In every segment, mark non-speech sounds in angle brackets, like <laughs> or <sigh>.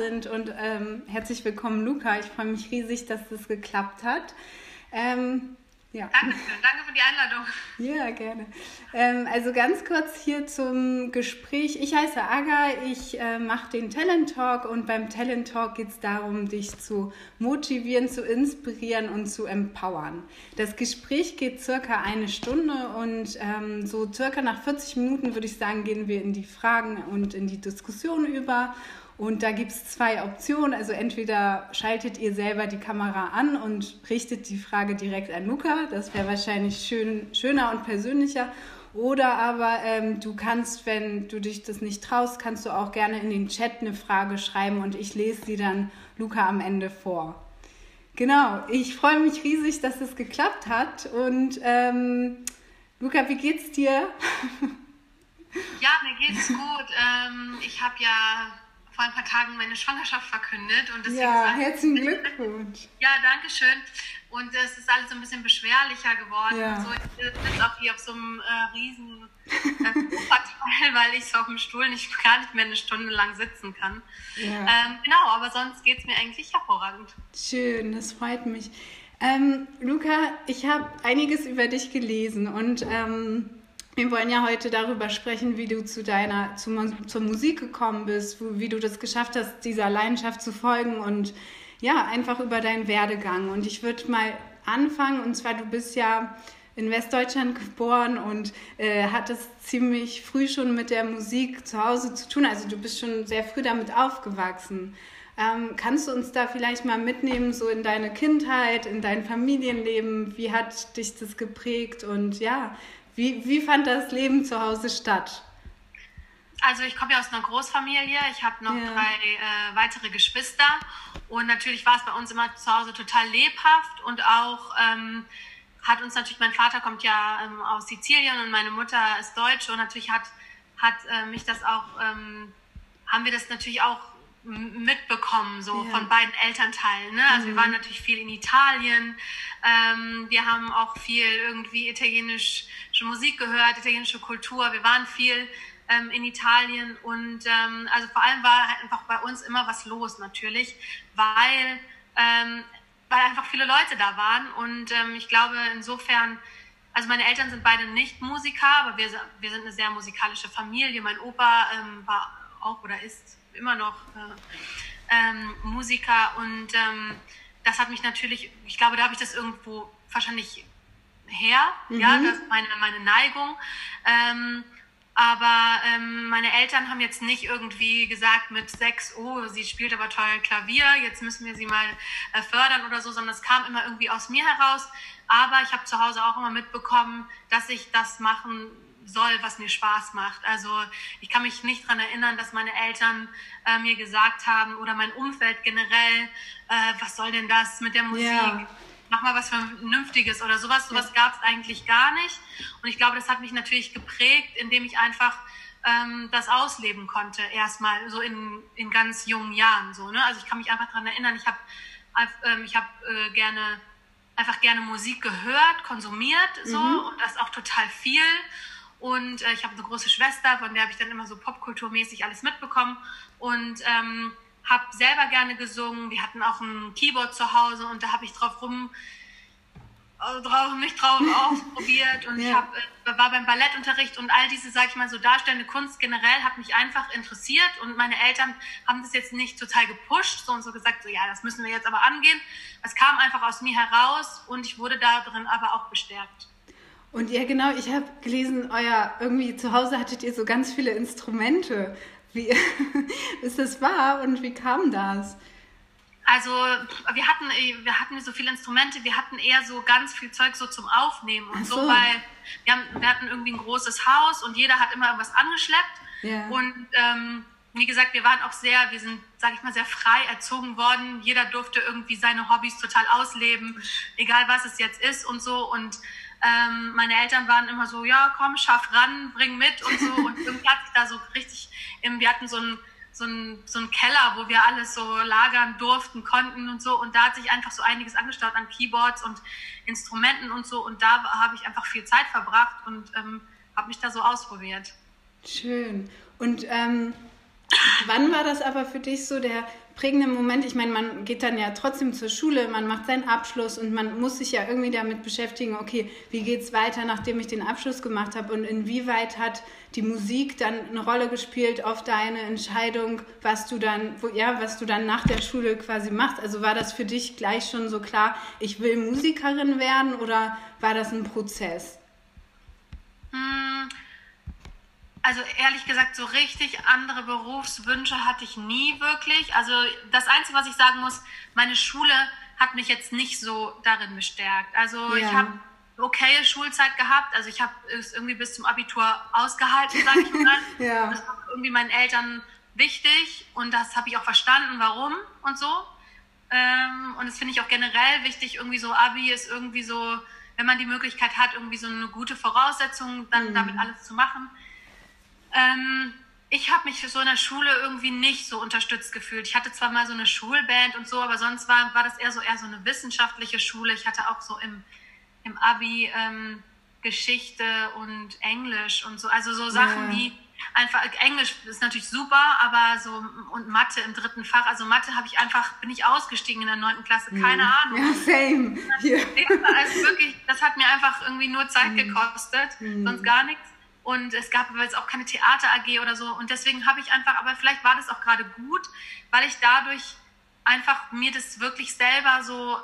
sind und ähm, herzlich willkommen, Luca. Ich freue mich riesig, dass das geklappt hat. Ähm, ja. Dankeschön, danke für die Einladung. Ja, gerne. Ähm, also ganz kurz hier zum Gespräch. Ich heiße Aga, ich äh, mache den Talent Talk und beim Talent Talk geht es darum, dich zu motivieren, zu inspirieren und zu empowern. Das Gespräch geht circa eine Stunde und ähm, so circa nach 40 Minuten würde ich sagen, gehen wir in die Fragen und in die Diskussion über. Und da gibt es zwei Optionen. Also entweder schaltet ihr selber die Kamera an und richtet die Frage direkt an Luca. Das wäre wahrscheinlich schön, schöner und persönlicher. Oder aber ähm, du kannst, wenn du dich das nicht traust, kannst du auch gerne in den Chat eine Frage schreiben und ich lese sie dann Luca am Ende vor. Genau, ich freue mich riesig, dass es geklappt hat. Und ähm, Luca, wie geht's dir? Ja, mir geht's gut. Ähm, ich habe ja vor ein paar Tagen meine Schwangerschaft verkündet. Und deswegen ja, herzlichen <laughs> Glückwunsch. Ja, danke schön. Und es ist alles so ein bisschen beschwerlicher geworden. Ja. So, ich sitze auch hier auf so einem äh, riesen äh, <laughs> weil ich so auf dem Stuhl nicht, gar nicht mehr eine Stunde lang sitzen kann. Ja. Ähm, genau, aber sonst geht es mir eigentlich hervorragend. Schön, das freut mich. Ähm, Luca, ich habe einiges über dich gelesen und ähm, wir wollen ja heute darüber sprechen, wie du zu deiner zu, zur Musik gekommen bist, wie du das geschafft hast, dieser Leidenschaft zu folgen und ja, einfach über deinen Werdegang. Und ich würde mal anfangen, und zwar du bist ja in Westdeutschland geboren und äh, hattest ziemlich früh schon mit der Musik zu Hause zu tun. Also du bist schon sehr früh damit aufgewachsen. Ähm, kannst du uns da vielleicht mal mitnehmen, so in deine Kindheit, in dein Familienleben? Wie hat dich das geprägt? Und ja, wie, wie fand das Leben zu Hause statt? Also ich komme ja aus einer Großfamilie. Ich habe noch ja. drei äh, weitere Geschwister. Und natürlich war es bei uns immer zu Hause total lebhaft. Und auch ähm, hat uns natürlich, mein Vater kommt ja ähm, aus Sizilien und meine Mutter ist Deutsche. Und natürlich hat, hat äh, mich das auch, ähm, haben wir das natürlich auch mitbekommen, so ja. von beiden Elternteilen. Ne? Also mhm. wir waren natürlich viel in Italien. Ähm, wir haben auch viel irgendwie italienische Musik gehört, italienische Kultur. Wir waren viel ähm, in Italien und ähm, also vor allem war halt einfach bei uns immer was los natürlich, weil, ähm, weil einfach viele Leute da waren und ähm, ich glaube insofern, also meine Eltern sind beide nicht Musiker, aber wir, wir sind eine sehr musikalische Familie. Mein Opa ähm, war auch oder ist immer noch äh, ähm, Musiker und ähm, das hat mich natürlich, ich glaube, da habe ich das irgendwo wahrscheinlich her, mhm. ja, das ist meine, meine Neigung. Ähm, aber ähm, meine Eltern haben jetzt nicht irgendwie gesagt mit sechs, oh, sie spielt aber toll Klavier, jetzt müssen wir sie mal äh, fördern oder so, sondern es kam immer irgendwie aus mir heraus. Aber ich habe zu Hause auch immer mitbekommen, dass ich das machen soll, was mir Spaß macht. Also ich kann mich nicht daran erinnern, dass meine Eltern äh, mir gesagt haben oder mein Umfeld generell, äh, was soll denn das mit der Musik? Ja. Mach mal was Vernünftiges oder sowas. Sowas ja. gab es eigentlich gar nicht. Und ich glaube, das hat mich natürlich geprägt, indem ich einfach ähm, das ausleben konnte, erstmal so in, in ganz jungen Jahren. So, ne? Also ich kann mich einfach daran erinnern, ich habe ähm, ich hab, äh, gerne einfach gerne Musik gehört, konsumiert so mhm. und das auch total viel und äh, ich habe eine große Schwester, von der habe ich dann immer so popkulturmäßig alles mitbekommen. Und ähm, habe selber gerne gesungen. Wir hatten auch ein Keyboard zu Hause und da habe ich drauf rum also drauf, mich drauf <laughs> ausprobiert und ja. ich hab, äh, war beim Ballettunterricht und all diese, sag ich mal, so darstellende Kunst generell hat mich einfach interessiert und meine Eltern haben das jetzt nicht total gepusht so und so gesagt, so ja, das müssen wir jetzt aber angehen. Es kam einfach aus mir heraus und ich wurde da drin aber auch bestärkt. Und ja, genau, ich habe gelesen, euer irgendwie zu Hause hattet ihr so ganz viele Instrumente. Wie <laughs> ist das wahr und wie kam das? Also wir hatten, wir hatten so viele Instrumente, wir hatten eher so ganz viel Zeug so zum Aufnehmen und so. so. weil wir, haben, wir hatten irgendwie ein großes Haus und jeder hat immer irgendwas angeschleppt. Ja. Und ähm, wie gesagt, wir waren auch sehr, wir sind, sage ich mal, sehr frei erzogen worden. Jeder durfte irgendwie seine Hobbys total ausleben, egal was es jetzt ist und so. Und ähm, meine Eltern waren immer so, ja, komm, schaff ran, bring mit und so. Und <laughs> irgendwie hat sich da so richtig, wir hatten so einen so so ein Keller, wo wir alles so lagern durften, konnten und so. Und da hat sich einfach so einiges angestaut an Keyboards und Instrumenten und so. Und da habe ich einfach viel Zeit verbracht und ähm, habe mich da so ausprobiert. Schön. Und ähm, wann war das aber für dich so der prägende Moment? Ich meine, man geht dann ja trotzdem zur Schule, man macht seinen Abschluss und man muss sich ja irgendwie damit beschäftigen, okay, wie geht es weiter, nachdem ich den Abschluss gemacht habe und inwieweit hat die Musik dann eine Rolle gespielt auf deine Entscheidung, was du dann, wo, ja, was du dann nach der Schule quasi machst? Also war das für dich gleich schon so klar, ich will Musikerin werden oder war das ein Prozess? Hm, also ehrlich gesagt, so richtig andere Berufswünsche hatte ich nie wirklich. Also das Einzige, was ich sagen muss, meine Schule hat mich jetzt nicht so darin bestärkt. Also ja. ich habe okaye Schulzeit gehabt. Also ich habe es irgendwie bis zum Abitur ausgehalten, sage ich mal. <laughs> ja. Das war irgendwie meinen Eltern wichtig und das habe ich auch verstanden, warum und so. Ähm, und das finde ich auch generell wichtig. Irgendwie so Abi ist irgendwie so, wenn man die Möglichkeit hat, irgendwie so eine gute Voraussetzung, dann mhm. damit alles zu machen. Ähm, ich habe mich für so in der Schule irgendwie nicht so unterstützt gefühlt. Ich hatte zwar mal so eine Schulband und so, aber sonst war, war das eher so eher so eine wissenschaftliche Schule. Ich hatte auch so im, im Abi ähm, Geschichte und Englisch und so, also so Sachen, ja. die einfach Englisch ist natürlich super, aber so und Mathe im dritten Fach, also Mathe habe ich einfach bin ich ausgestiegen in der neunten Klasse, keine mhm. Ahnung. Ja, same. Ja. Also wirklich, das hat mir einfach irgendwie nur Zeit mhm. gekostet, mhm. sonst gar nichts. Und es gab aber jetzt auch keine Theater AG oder so. Und deswegen habe ich einfach, aber vielleicht war das auch gerade gut, weil ich dadurch einfach mir das wirklich selber so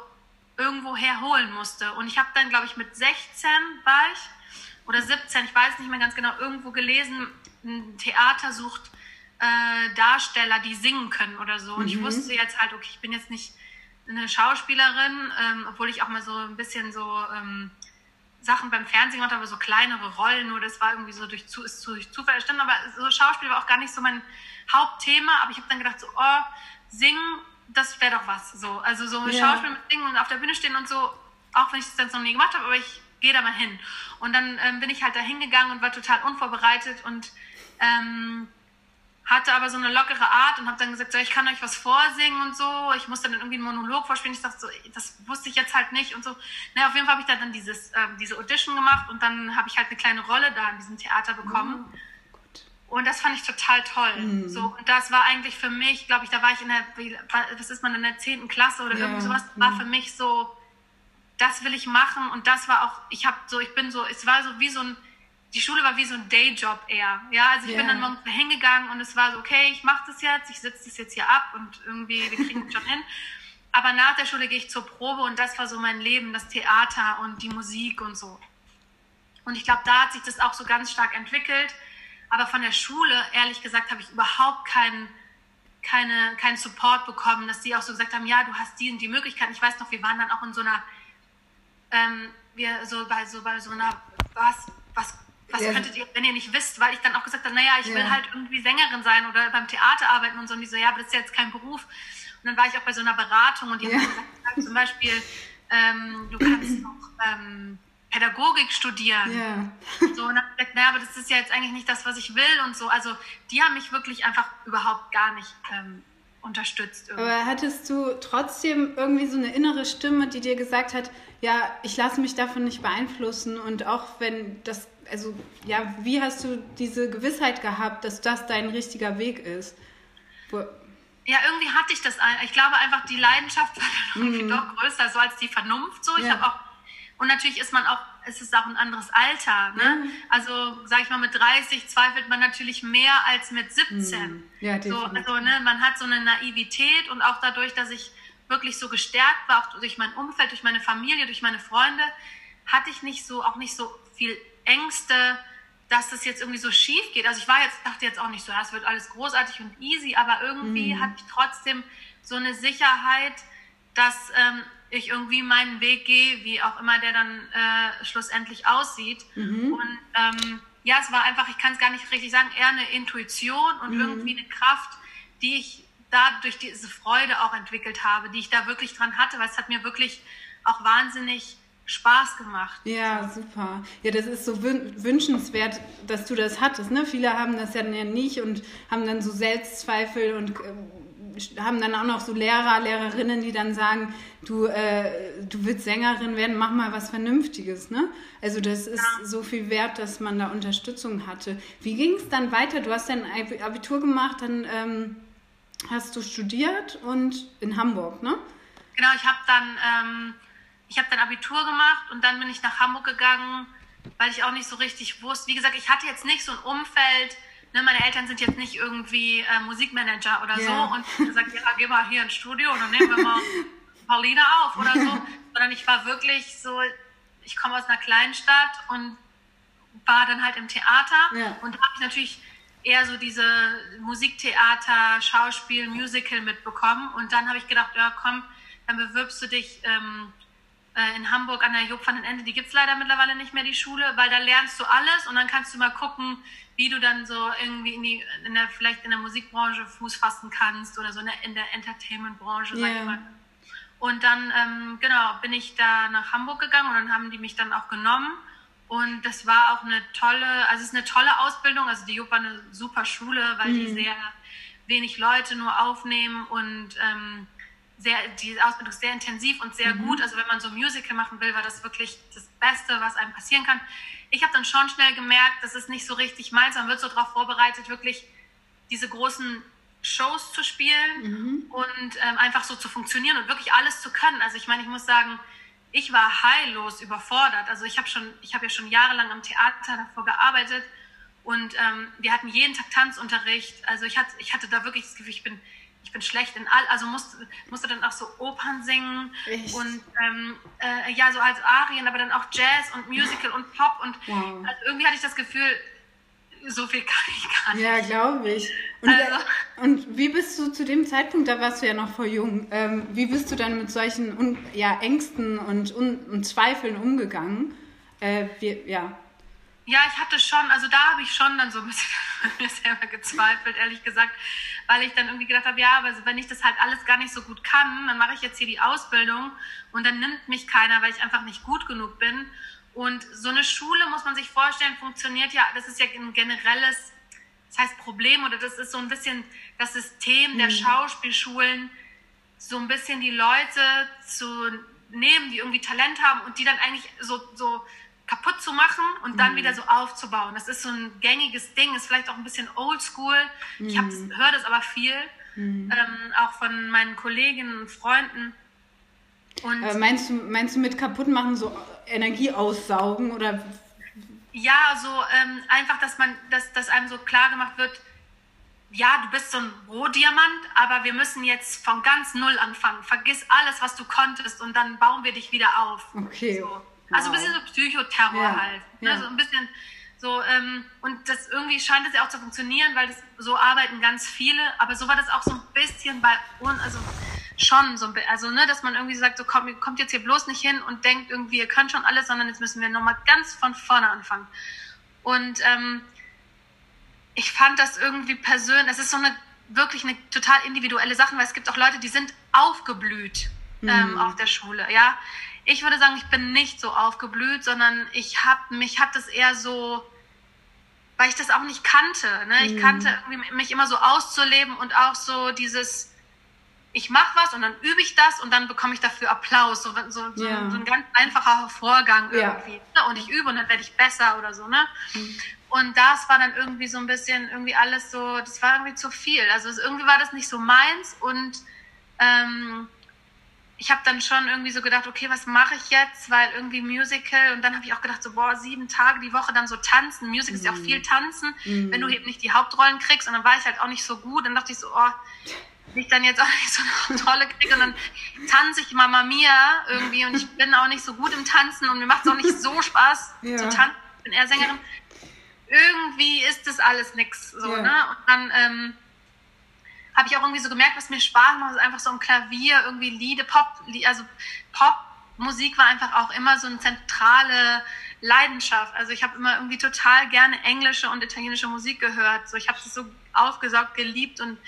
irgendwo herholen musste. Und ich habe dann, glaube ich, mit 16 war ich oder 17, ich weiß nicht mehr ganz genau, irgendwo gelesen, ein Theater sucht äh, Darsteller, die singen können oder so. Und mhm. ich wusste jetzt halt, okay, ich bin jetzt nicht eine Schauspielerin, ähm, obwohl ich auch mal so ein bisschen so ähm, Sachen beim Fernsehen gemacht habe, so kleinere Rollen, nur das war irgendwie so durch, zu, ist durch Zufall entstanden. Aber so Schauspiel war auch gar nicht so mein Hauptthema. Aber ich habe dann gedacht, so, oh, singen, das wäre doch was. So. Also so ja. Schauspiel mit Singen und auf der Bühne stehen und so, auch wenn ich das jetzt noch nie gemacht habe, aber ich gehe da mal hin. Und dann ähm, bin ich halt da hingegangen und war total unvorbereitet und ähm, hatte aber so eine lockere Art und habe dann gesagt, so, ich kann euch was vorsingen und so. Ich musste dann irgendwie einen Monolog vorspielen. Ich dachte so, das wusste ich jetzt halt nicht und so. Na, auf jeden Fall habe ich da dann dieses, äh, diese Audition gemacht und dann habe ich halt eine kleine Rolle da in diesem Theater bekommen. Oh, und das fand ich total toll. Mhm. So, und das war eigentlich für mich, glaube ich, da war ich in der, was ist man, in der 10. Klasse oder irgendwie sowas, war mhm. für mich so, das will ich machen und das war auch, ich habe so, ich bin so, es war so wie so ein, die Schule war wie so ein Dayjob eher. Ja, also ich yeah. bin dann morgens hingegangen und es war so, okay, ich mache das jetzt, ich setze das jetzt hier ab und irgendwie, wir kriegen es schon hin. Aber nach der Schule gehe ich zur Probe und das war so mein Leben, das Theater und die Musik und so. Und ich glaube, da hat sich das auch so ganz stark entwickelt. Aber von der Schule, ehrlich gesagt, habe ich überhaupt keinen keine, keinen Support bekommen, dass die auch so gesagt haben, ja, du hast die und die Möglichkeiten. Ich weiß noch, wir waren dann auch in so einer, ähm, wir so bei so bei so einer, was, was was ja. könntet ihr, wenn ihr nicht wisst, weil ich dann auch gesagt habe, naja, ich will ja. halt irgendwie Sängerin sein oder beim Theater arbeiten und so. Und die so, ja, aber das ist ja jetzt kein Beruf. Und dann war ich auch bei so einer Beratung und die ja. haben gesagt, zum Beispiel, ähm, du kannst <clears throat> auch ähm, Pädagogik studieren. Ja. So, und dann habe ich gesagt, naja, aber das ist ja jetzt eigentlich nicht das, was ich will und so. Also die haben mich wirklich einfach überhaupt gar nicht ähm, unterstützt. Irgendwie. Aber hattest du trotzdem irgendwie so eine innere Stimme, die dir gesagt hat, ja, ich lasse mich davon nicht beeinflussen und auch wenn das also ja, wie hast du diese Gewissheit gehabt, dass das dein richtiger Weg ist? Wo ja, irgendwie hatte ich das. Ich glaube einfach, die Leidenschaft war dann irgendwie mm. doch größer, so als die Vernunft. So, ich ja. habe auch und natürlich ist man auch, es ist auch ein anderes Alter. Ne? Ja. Also, sage ich mal, mit 30 zweifelt man natürlich mehr als mit 17. Mm. Ja, so, also, ne, man hat so eine Naivität und auch dadurch, dass ich wirklich so gestärkt war, auch durch mein Umfeld, durch meine Familie, durch meine Freunde, hatte ich nicht so, auch nicht so viel Ängste, dass das jetzt irgendwie so schief geht. Also ich war jetzt, dachte jetzt auch nicht so, ja, es wird alles großartig und easy, aber irgendwie mhm. hatte ich trotzdem so eine Sicherheit, dass ähm, ich irgendwie meinen Weg gehe, wie auch immer der dann äh, schlussendlich aussieht. Mhm. Und ähm, ja, es war einfach, ich kann es gar nicht richtig sagen, eher eine Intuition und mhm. irgendwie eine Kraft, die ich da durch diese Freude auch entwickelt habe, die ich da wirklich dran hatte, weil es hat mir wirklich auch wahnsinnig Spaß gemacht. Ja, super. Ja, das ist so wünschenswert, dass du das hattest. Ne? Viele haben das ja nicht und haben dann so Selbstzweifel und äh, haben dann auch noch so Lehrer, Lehrerinnen, die dann sagen, du, äh, du willst Sängerin werden, mach mal was Vernünftiges. Ne? Also das ist ja. so viel wert, dass man da Unterstützung hatte. Wie ging es dann weiter? Du hast dein Abitur gemacht, dann ähm, hast du studiert und in Hamburg, ne? Genau, ich habe dann, ähm, ich dann Abitur gemacht und dann bin ich nach Hamburg gegangen, weil ich auch nicht so richtig wusste. Wie gesagt, ich hatte jetzt nicht so ein Umfeld, ne, meine Eltern sind jetzt nicht irgendwie äh, Musikmanager oder yeah. so und gesagt, ja, geh mal hier ins Studio und dann nehmen wir mal ein paar Lieder auf oder so, sondern ich war wirklich so, ich komme aus einer kleinen Stadt und war dann halt im Theater yeah. und da habe ich natürlich eher so diese Musiktheater, Schauspiel, Musical mitbekommen und dann habe ich gedacht, ja komm, dann bewirbst du dich ähm, äh, in Hamburg an der Job van den Ende, die gibt es leider mittlerweile nicht mehr, die Schule, weil da lernst du alles und dann kannst du mal gucken, wie du dann so irgendwie in, die, in der, vielleicht in der Musikbranche Fuß fassen kannst oder so in der, in der Entertainmentbranche, yeah. sag ich mal. Und dann, ähm, genau, bin ich da nach Hamburg gegangen und dann haben die mich dann auch genommen. Und das war auch eine tolle, also es ist eine tolle Ausbildung. Also die JUP war eine super Schule, weil mhm. die sehr wenig Leute nur aufnehmen und ähm, sehr, die Ausbildung ist sehr intensiv und sehr mhm. gut. Also wenn man so Musical machen will, war das wirklich das Beste, was einem passieren kann ich habe dann schon schnell gemerkt, das ist nicht so richtig meins. Man wird so darauf vorbereitet, wirklich diese großen Shows zu spielen mhm. und ähm, einfach so zu funktionieren und wirklich alles zu können. Also ich meine, ich muss sagen, ich war heillos überfordert. Also ich habe schon, ich habe ja schon jahrelang am Theater davor gearbeitet und ähm, wir hatten jeden Tag Tanzunterricht. Also ich hatte, ich hatte da wirklich das Gefühl, ich bin ich bin schlecht in all, also musste, musste dann auch so Opern singen Echt? und ähm, äh, ja, so als Arien, aber dann auch Jazz und Musical und Pop und wow. also irgendwie hatte ich das Gefühl, so viel kann ich gar nicht. Ja, glaube ich. Und, also, und, wie bist du zu dem Zeitpunkt, da warst du ja noch voll jung, ähm, wie bist du dann mit solchen Un ja, Ängsten und, Un und Zweifeln umgegangen? Äh, wie, ja. Ja, ich hatte schon, also da habe ich schon dann so ein bisschen <laughs> mir selber gezweifelt, ehrlich gesagt, weil ich dann irgendwie gedacht habe, ja, aber wenn ich das halt alles gar nicht so gut kann, dann mache ich jetzt hier die Ausbildung und dann nimmt mich keiner, weil ich einfach nicht gut genug bin. Und so eine Schule, muss man sich vorstellen, funktioniert ja, das ist ja ein generelles, das heißt Problem oder das ist so ein bisschen das System der mhm. Schauspielschulen, so ein bisschen die Leute zu nehmen, die irgendwie Talent haben und die dann eigentlich so, so kaputt zu machen und dann mhm. wieder so aufzubauen. Das ist so ein gängiges Ding, ist vielleicht auch ein bisschen oldschool. Mhm. Ich höre das aber viel, mhm. ähm, auch von meinen Kolleginnen und Freunden. Und äh, meinst, du, meinst du mit kaputt machen so Energie aussaugen oder? Ja, so ähm, einfach, dass man, dass, dass einem so klar gemacht wird, ja, du bist so ein Rohdiamant, aber wir müssen jetzt von ganz null anfangen. Vergiss alles, was du konntest und dann bauen wir dich wieder auf. Okay. So. Also ein bisschen so Psychoterror ja. halt. Ne? Ja. So ein bisschen so, ähm, und das irgendwie scheint es ja auch zu funktionieren, weil das, so arbeiten ganz viele, aber so war das auch so ein bisschen bei uns, also schon so, also ne, dass man irgendwie sagt, so kommt, kommt jetzt hier bloß nicht hin und denkt irgendwie, ihr könnt schon alles, sondern jetzt müssen wir nochmal ganz von vorne anfangen. Und ähm, ich fand das irgendwie persönlich, das ist so eine wirklich eine total individuelle Sache, weil es gibt auch Leute, die sind aufgeblüht ähm, mhm. auf der Schule, ja ich würde sagen, ich bin nicht so aufgeblüht, sondern ich habe mich hat das eher so, weil ich das auch nicht kannte. Ne? Ich mhm. kannte mich immer so auszuleben und auch so dieses, ich mache was und dann übe ich das und dann bekomme ich dafür Applaus. So, so, so, ja. so ein ganz einfacher Vorgang irgendwie. Ja. Ne? Und ich übe und dann werde ich besser oder so. Ne? Mhm. Und das war dann irgendwie so ein bisschen, irgendwie alles so, das war irgendwie zu viel. Also irgendwie war das nicht so meins und ähm, ich habe dann schon irgendwie so gedacht, okay, was mache ich jetzt? Weil irgendwie Musical und dann habe ich auch gedacht, so, boah, sieben Tage die Woche dann so tanzen. Musical mhm. ist ja auch viel tanzen, mhm. wenn du eben nicht die Hauptrollen kriegst. Und dann war ich halt auch nicht so gut. Dann dachte ich so, oh, ich dann jetzt auch nicht so eine Hauptrolle kriege und dann tanze ich Mama Mia irgendwie und ich bin auch nicht so gut im Tanzen und mir macht es auch nicht so Spaß ja. zu tanzen. Ich bin eher Sängerin. Irgendwie ist das alles nix. So, ja. ne? Und dann, ähm, habe ich auch irgendwie so gemerkt, was mir Spaß macht, ist einfach so ein Klavier, irgendwie Lieder, Pop, also Popmusik war einfach auch immer so eine zentrale Leidenschaft. Also ich habe immer irgendwie total gerne englische und italienische Musik gehört. So ich habe es so aufgesaugt, geliebt und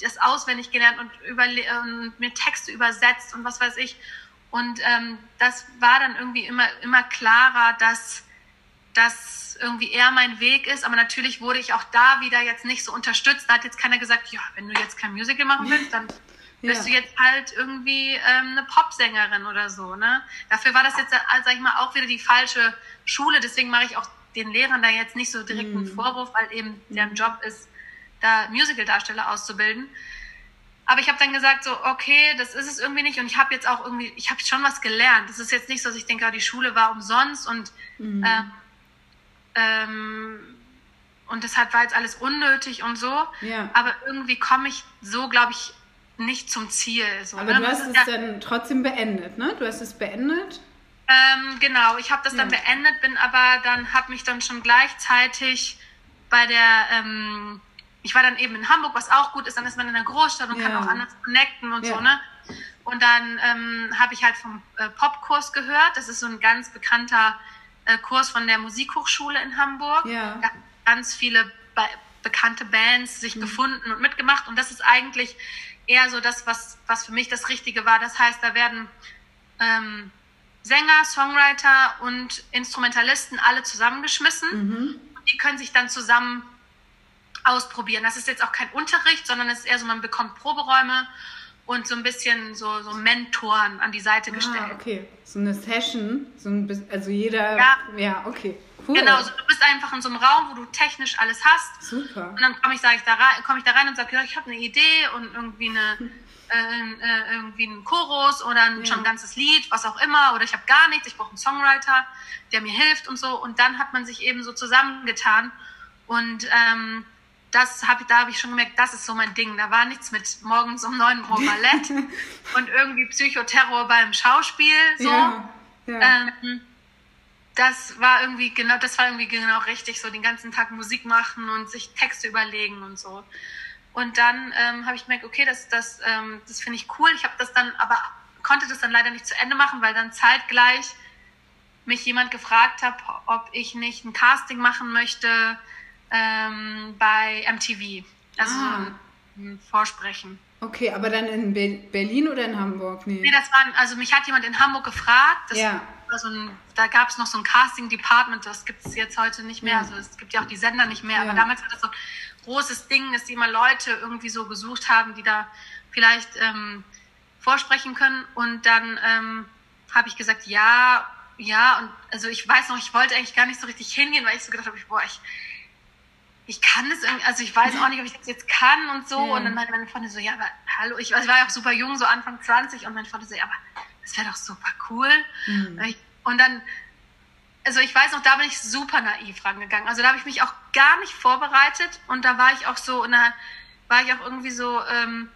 das auswendig gelernt und, und mir Texte übersetzt und was weiß ich. Und ähm, das war dann irgendwie immer immer klarer, dass dass irgendwie eher mein Weg ist. Aber natürlich wurde ich auch da wieder jetzt nicht so unterstützt. Da hat jetzt keiner gesagt, ja, wenn du jetzt kein Musical machen willst, dann bist ja. du jetzt halt irgendwie ähm, eine Popsängerin oder so. Ne? Dafür war das jetzt, äh, sag ich mal, auch wieder die falsche Schule. Deswegen mache ich auch den Lehrern da jetzt nicht so direkt einen mhm. Vorwurf, weil eben deren Job ist, da Musical-Darsteller auszubilden. Aber ich habe dann gesagt, so, okay, das ist es irgendwie nicht. Und ich habe jetzt auch irgendwie, ich habe schon was gelernt. Das ist jetzt nicht so, dass ich denke, oh, die Schule war umsonst und, mhm. ähm, ähm, und deshalb war jetzt alles unnötig und so. Ja. Aber irgendwie komme ich so, glaube ich, nicht zum Ziel. So, Aber ne? du hast es ja, dann trotzdem beendet, ne? Du hast es beendet? Ähm, genau, ich habe das ja. dann beendet, bin aber dann, habe mich dann schon gleichzeitig bei der ähm, ich war dann eben in Hamburg, was auch gut ist, dann ist man in einer Großstadt und ja. kann auch anders connecten und ja. so, ne? Und dann ähm, habe ich halt vom äh, Popkurs gehört. Das ist so ein ganz bekannter äh, Kurs von der Musikhochschule in Hamburg. Ja. Da haben ganz viele be bekannte Bands sich mhm. gefunden und mitgemacht. Und das ist eigentlich eher so das, was, was für mich das Richtige war. Das heißt, da werden ähm, Sänger, Songwriter und Instrumentalisten alle zusammengeschmissen. Mhm. Die können sich dann zusammen ausprobieren. Das ist jetzt auch kein Unterricht, sondern es ist eher so, man bekommt Proberäume und so ein bisschen so, so Mentoren an die Seite ah, gestellt. okay. So eine Session, so ein, also jeder, ja, ja okay. Cool. Genau, also du bist einfach in so einem Raum, wo du technisch alles hast. Super. Und dann komme ich, ich, da rein, komm ich da rein und sage, ja, ich habe eine Idee und irgendwie eine, <laughs> äh, äh, irgendwie einen Chorus oder ein, ja. schon ein ganzes Lied, was auch immer, oder ich habe gar nichts, ich brauche einen Songwriter, der mir hilft und so. Und dann hat man sich eben so zusammengetan und ähm, das hab, da habe ich schon gemerkt, das ist so mein Ding. Da war nichts mit morgens um 9 Uhr Ballett <laughs> und irgendwie Psychoterror beim Schauspiel. So. Ja, ja. Ähm, das war irgendwie genau, das war irgendwie genau richtig, so den ganzen Tag Musik machen und sich Texte überlegen und so. Und dann ähm, habe ich gemerkt, okay, das, das, ähm, das finde ich cool. Ich habe das dann, aber konnte das dann leider nicht zu Ende machen, weil dann zeitgleich mich jemand gefragt hat, ob ich nicht ein Casting machen möchte ähm, bei MTV. Also ah. ein Vorsprechen. Okay, aber dann in Be Berlin oder in Hamburg? Nee. nee, das war, also mich hat jemand in Hamburg gefragt. ja. So ein, da gab es noch so ein Casting-Department, das gibt es jetzt heute nicht mehr. Ja. Also es gibt ja auch die Sender nicht mehr, ja. aber damals war das so ein großes Ding, dass die immer Leute irgendwie so gesucht haben, die da vielleicht ähm, vorsprechen können. Und dann ähm, habe ich gesagt, ja, ja, und also ich weiß noch, ich wollte eigentlich gar nicht so richtig hingehen, weil ich so gedacht habe, boah, ich ich kann das irgendwie, also ich weiß auch nicht, ob ich das jetzt kann und so. Ja. Und dann meinte meine Freundin so, ja, aber hallo, ich, also ich war ja auch super jung, so Anfang 20 und meine Freundin so, ja, aber das wäre doch super cool. Mhm. Und dann, also ich weiß noch, da bin ich super naiv rangegangen. Also da habe ich mich auch gar nicht vorbereitet und da war ich auch so, und da war ich auch irgendwie so, ähm,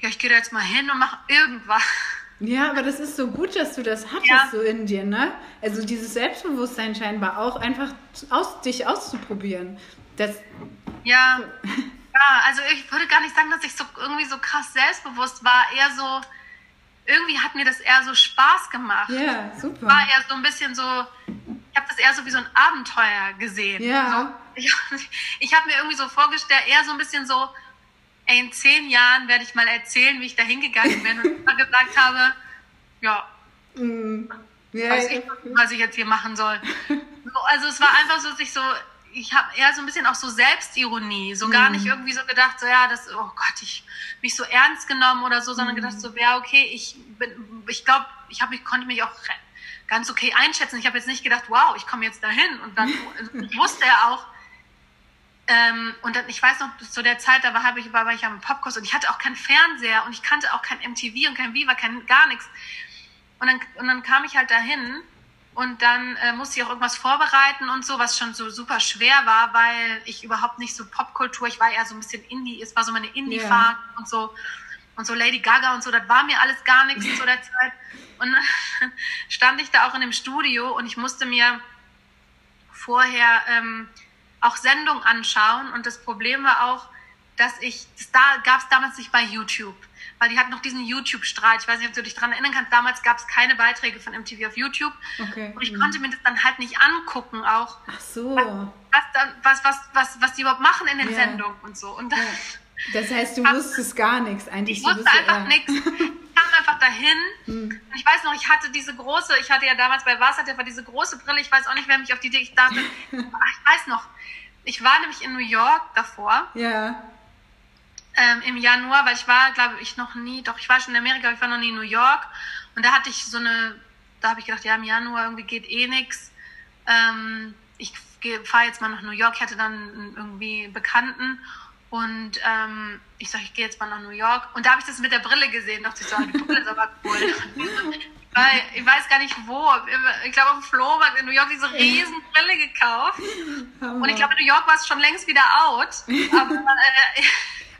ja, ich gehe da jetzt mal hin und mache irgendwas. Ja, aber das ist so gut, dass du das hattest ja. so in dir, ne? Also dieses Selbstbewusstsein scheinbar auch einfach aus, dich auszuprobieren. Das, ja. ja, also ich würde gar nicht sagen, dass ich so irgendwie so krass selbstbewusst war. Eher so, irgendwie hat mir das eher so Spaß gemacht. Ja, super. War eher so ein bisschen so, ich habe das eher so wie so ein Abenteuer gesehen. Ja. So, ich, ich habe mir irgendwie so vorgestellt, eher so ein bisschen so, ey, in zehn Jahren werde ich mal erzählen, wie ich da hingegangen bin und mal gesagt habe, ja, mm. ja weiß ich, was ich jetzt hier machen soll. <laughs> also es war einfach so, dass ich so ich habe eher so ein bisschen auch so Selbstironie, so gar nicht mhm. irgendwie so gedacht, so ja, das, oh Gott, ich mich so ernst genommen oder so, sondern mhm. gedacht so, ja, okay, ich bin, ich glaube, ich habe mich, konnte mich auch ganz okay einschätzen. Ich habe jetzt nicht gedacht, wow, ich komme jetzt dahin und dann <laughs> wusste er auch, ähm, und dann, ich weiß noch, zu der Zeit, da war, ich, war ich am Popkurs und ich hatte auch keinen Fernseher und ich kannte auch kein MTV und kein Viva, kein, gar nichts. Und dann, und dann kam ich halt dahin und dann äh, musste ich auch irgendwas vorbereiten und so, was schon so super schwer war, weil ich überhaupt nicht so Popkultur, ich war eher so ein bisschen Indie, es war so meine Indie-Fahrt yeah. und so. Und so Lady Gaga und so, das war mir alles gar nichts zu der Zeit. Und dann <laughs> stand ich da auch in dem Studio und ich musste mir vorher ähm, auch Sendungen anschauen. Und das Problem war auch, dass ich, das da gab es damals nicht bei YouTube weil die hatten noch diesen YouTube-Streit. Ich weiß nicht, ob du dich daran erinnern kannst. Damals gab es keine Beiträge von MTV auf YouTube. Okay. Und ich mhm. konnte mir das dann halt nicht angucken, auch. Ach so. Was, was, was, was, was die überhaupt machen in den yeah. Sendungen und so. Und dann, ja. Das heißt, du <laughs> wusstest gar nichts eigentlich. Ich wusste einfach nichts. <laughs> Ich kam einfach da dahin. Hm. Und ich weiß noch, ich hatte diese große, ich hatte ja damals bei Wasser, der war diese große Brille. Ich weiß auch nicht, wer mich auf die Idee, ich dachte, ach, <laughs> ich weiß noch, ich war nämlich in New York davor. Ja. Ähm, Im Januar, weil ich war, glaube ich, noch nie, doch, ich war schon in Amerika, aber ich war noch nie in New York. Und da hatte ich so eine, da habe ich gedacht, ja, im Januar irgendwie geht eh nichts. Ähm, ich fahre jetzt mal nach New York. Ich hatte dann irgendwie Bekannten und ähm, ich sage, ich gehe jetzt mal nach New York. Und da habe ich das mit der Brille gesehen. Da dachte ich so, ah, die Brille ist aber cool. <laughs> Weil ich weiß gar nicht wo. Ich glaube, auf dem Flohmarkt in New York diese riesen Brille gekauft. Und ich glaube, in New York war es schon längst wieder out. Aber, äh, <laughs>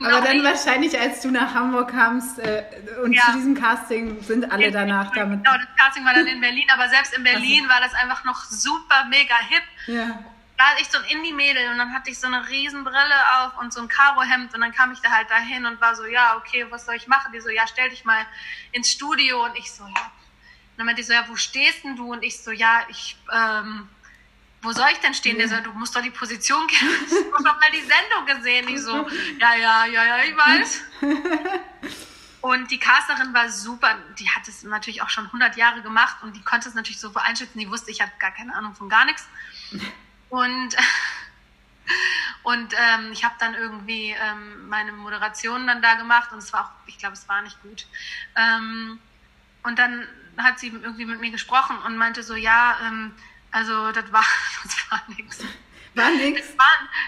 aber dann wahrscheinlich, als du nach Hamburg kamst äh, und ja. zu diesem Casting sind alle danach damit. Genau, das Casting war dann in Berlin, aber selbst in Berlin also. war das einfach noch super mega hip. Ja war ich so ein Indie-Mädel und dann hatte ich so eine riesen Brille auf und so ein Karo-Hemd und dann kam ich da halt dahin und war so, ja, okay, was soll ich machen? Die so, ja, stell dich mal ins Studio und ich so, ja. Und dann meinte ich so, ja, wo stehst denn du? Und ich so, ja, ich, ähm, wo soll ich denn stehen? Der so, du musst doch die Position kennen. Ich habe doch mal die Sendung gesehen. Ich so, ja, ja, ja, ja, ich weiß. Und die Casterin war super. Die hat es natürlich auch schon 100 Jahre gemacht und die konnte es natürlich so einschätzen. Die wusste, ich habe gar keine Ahnung von gar nichts. Und, und ähm, ich habe dann irgendwie ähm, meine Moderation dann da gemacht und es war auch, ich glaube, es war nicht gut. Ähm, und dann hat sie irgendwie mit mir gesprochen und meinte so, ja, ähm, also <laughs> das war, das war nichts. War nichts?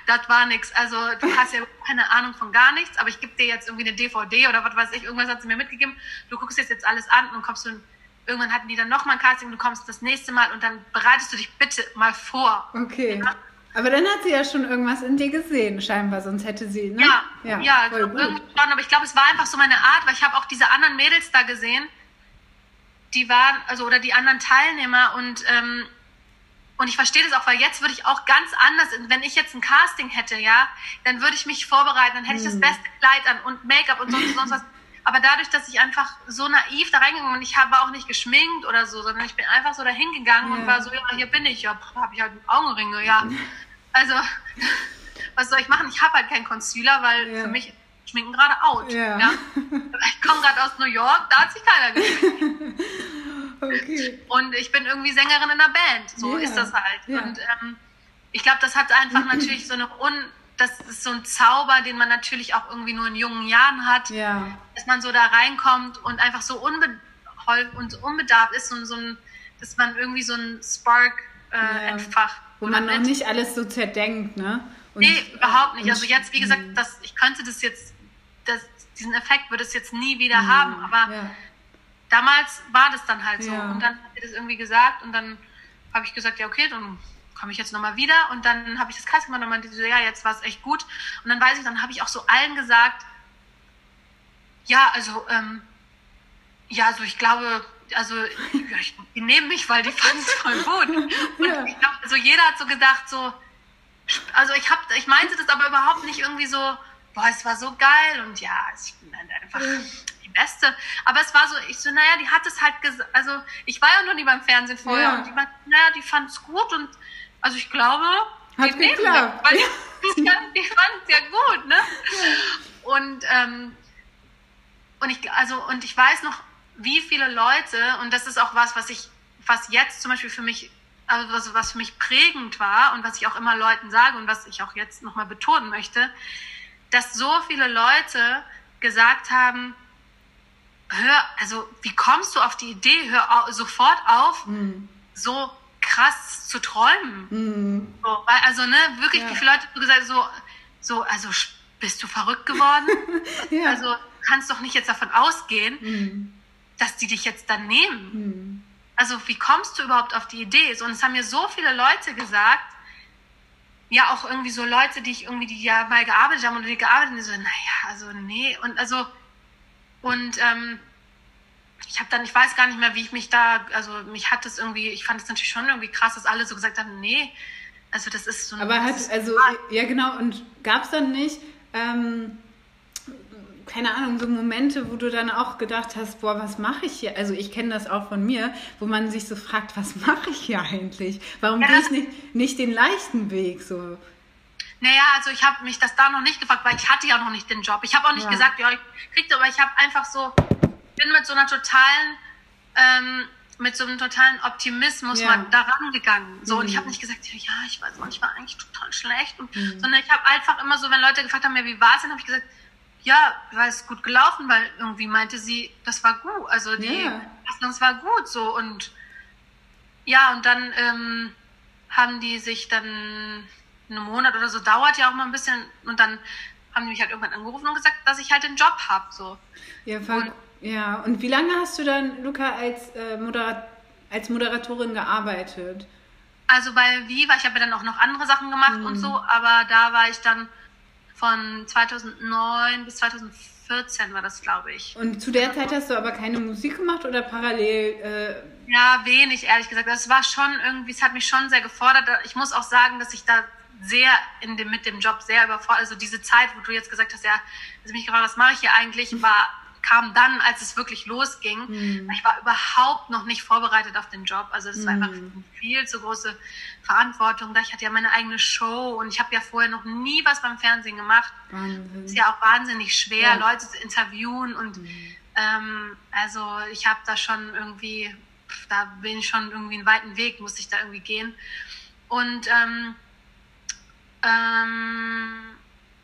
Das war, war nichts. Also du hast ja keine Ahnung von gar nichts, aber ich gebe dir jetzt irgendwie eine DVD oder was weiß ich, irgendwas hat sie mir mitgegeben. Du guckst jetzt jetzt alles an und kommst du irgendwann hatten die dann nochmal ein Casting, du kommst das nächste Mal und dann bereitest du dich bitte mal vor. Okay. Ja? Aber dann hat sie ja schon irgendwas in dir gesehen, scheinbar, sonst hätte sie, ne? Ja, ja, ja irgendwie schon, aber ich glaube, es war einfach so meine Art, weil ich habe auch diese anderen Mädels da gesehen, die waren, also oder die anderen Teilnehmer und ähm, und ich verstehe das auch, weil jetzt würde ich auch ganz anders, wenn ich jetzt ein Casting hätte, ja, dann würde ich mich vorbereiten, dann hätte ich das hm. beste Kleid an und Make-up und sonst, sonst was. Aber dadurch, dass ich einfach so naiv da reingegangen bin, ich habe auch nicht geschminkt oder so, sondern ich bin einfach so dahin gegangen ja. und war so, ja, hier bin ich, ja, habe ich halt Augenringe, ja. <laughs> Also, <laughs> was soll ich machen? Ich habe halt keinen Concealer, weil ja. für mich Schminken gerade out. Ja. ja? <laughs> Ich komme gerade aus New York, da hat sich keiner geschminkt. Okay. Und ich bin irgendwie Sängerin in einer Band, so ist das halt. Und ähm, ich glaube, das hat einfach natürlich so eine un das ist so ein Zauber, den man natürlich auch irgendwie nur in jungen Jahren hat, ja. dass man so da reinkommt und einfach so unbeholfen und unbedarft ist und so ein, dass man irgendwie so ein Spark äh, entfacht. Wo man noch nicht alles so zerdenkt, ne? Und, nee, überhaupt nicht. Also jetzt, wie gesagt, das, ich könnte das jetzt, das, diesen Effekt würde es jetzt nie wieder mhm. haben, aber ja. Damals war das dann halt so. Und dann hat sie das irgendwie gesagt und dann habe ich gesagt, ja okay, dann komme ich jetzt nochmal wieder und dann habe ich das Casting gemacht und meinte so, ja, jetzt war es echt gut. Und dann weiß ich, dann habe ich auch so allen gesagt, ja, also, ähm, ja, also ich glaube, also ja, ich, die nehmen mich, weil die fanden es voll gut. <laughs> Und ja. ich glaube, also jeder hat so gedacht, so, also ich habe, ich meinte das aber überhaupt nicht irgendwie so, boah, es war so geil und ja, ich bin einfach die Beste. Aber es war so, ich so, naja, die hat es halt gesagt, also ich war ja noch nie beim Fernsehen vorher ja. und die meinte, naja, die fand es gut und also ich glaube, hat die geklappt. Weil <laughs> die, die fanden es ja gut, ne? Und, ähm, und ich, also, und ich weiß noch, wie viele Leute, und das ist auch was, was ich, was jetzt zum Beispiel für mich, also was, was für mich prägend war und was ich auch immer Leuten sage und was ich auch jetzt nochmal betonen möchte, dass so viele Leute gesagt haben, hör, also wie kommst du auf die Idee, hör au sofort auf, mhm. so krass zu träumen. Mhm. So, also, ne, wirklich, ja. wie viele Leute du gesagt so, so, also bist du verrückt geworden? <laughs> ja. Also kannst doch nicht jetzt davon ausgehen, mhm. dass die dich jetzt dann nehmen. Mhm. Also wie kommst du überhaupt auf die Idee? So, und es haben mir so viele Leute gesagt, ja auch irgendwie so Leute, die ich irgendwie, die ja mal gearbeitet haben oder die gearbeitet haben, die so, naja, also nee. Und also, und ähm, ich habe dann, ich weiß gar nicht mehr, wie ich mich da, also mich hat das irgendwie, ich fand es natürlich schon irgendwie krass, dass alle so gesagt haben, nee, also das ist so. Aber hat, also, ja genau, und gab es dann nicht, ähm, keine Ahnung, so Momente, wo du dann auch gedacht hast, boah, was mache ich hier? Also ich kenne das auch von mir, wo man sich so fragt, was mache ich hier eigentlich? Warum ja, gehe ich nicht, nicht den leichten Weg so? Naja, also ich habe mich das da noch nicht gefragt, weil ich hatte ja noch nicht den Job. Ich habe auch nicht ja. gesagt, ja, ich kriegte, aber ich habe einfach so bin mit so einer totalen, ähm, mit so einem totalen Optimismus ja. mal daran gegangen. So, mhm. und ich habe nicht gesagt, ja, ich weiß manchmal eigentlich total schlecht. Und, mhm. Sondern ich habe einfach immer so, wenn Leute gefragt haben, ja, wie war es denn, habe ich gesagt, ja, war es gut gelaufen, weil irgendwie meinte sie, das war gut. Also die ja. das war gut so. Und ja, und dann ähm, haben die sich dann einen Monat oder so, dauert ja auch mal ein bisschen. Und dann haben die mich halt irgendwann angerufen und gesagt, dass ich halt den Job habe. So. Ja, voll, ja, und wie lange hast du dann, Luca, als, äh, Moderat als Moderatorin gearbeitet? Also bei Viva, ich habe ja dann auch noch andere Sachen gemacht mhm. und so, aber da war ich dann von 2009 bis 2014 war das, glaube ich. Und zu der Zeit hast du aber keine Musik gemacht oder parallel? Äh ja, wenig, ehrlich gesagt. Das war schon irgendwie, es hat mich schon sehr gefordert. Ich muss auch sagen, dass ich da sehr in dem, mit dem Job sehr überfordert. Also diese Zeit, wo du jetzt gesagt hast, ja, also mich gefragt, was mache ich hier eigentlich, war kam dann, als es wirklich losging. Mhm. Ich war überhaupt noch nicht vorbereitet auf den Job. Also es war einfach mhm. viel zu große Verantwortung. Ich hatte ja meine eigene Show und ich habe ja vorher noch nie was beim Fernsehen gemacht. Wahnsinn. Ist ja auch wahnsinnig schwer, ja. Leute zu interviewen und mhm. ähm, also ich habe da schon irgendwie, da bin ich schon irgendwie einen weiten Weg, musste ich da irgendwie gehen. Und ähm, ähm,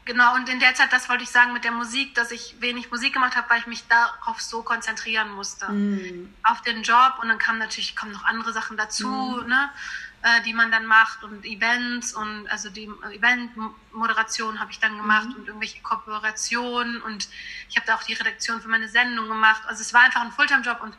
Genau, und in der Zeit, das wollte ich sagen mit der Musik, dass ich wenig Musik gemacht habe, weil ich mich darauf so konzentrieren musste. Mm. Auf den Job und dann kamen natürlich kommen noch andere Sachen dazu, mm. ne, äh, die man dann macht und Events und also die Eventmoderation habe ich dann gemacht mm. und irgendwelche Kooperationen und ich habe da auch die Redaktion für meine Sendung gemacht. Also es war einfach ein Fulltime-Job und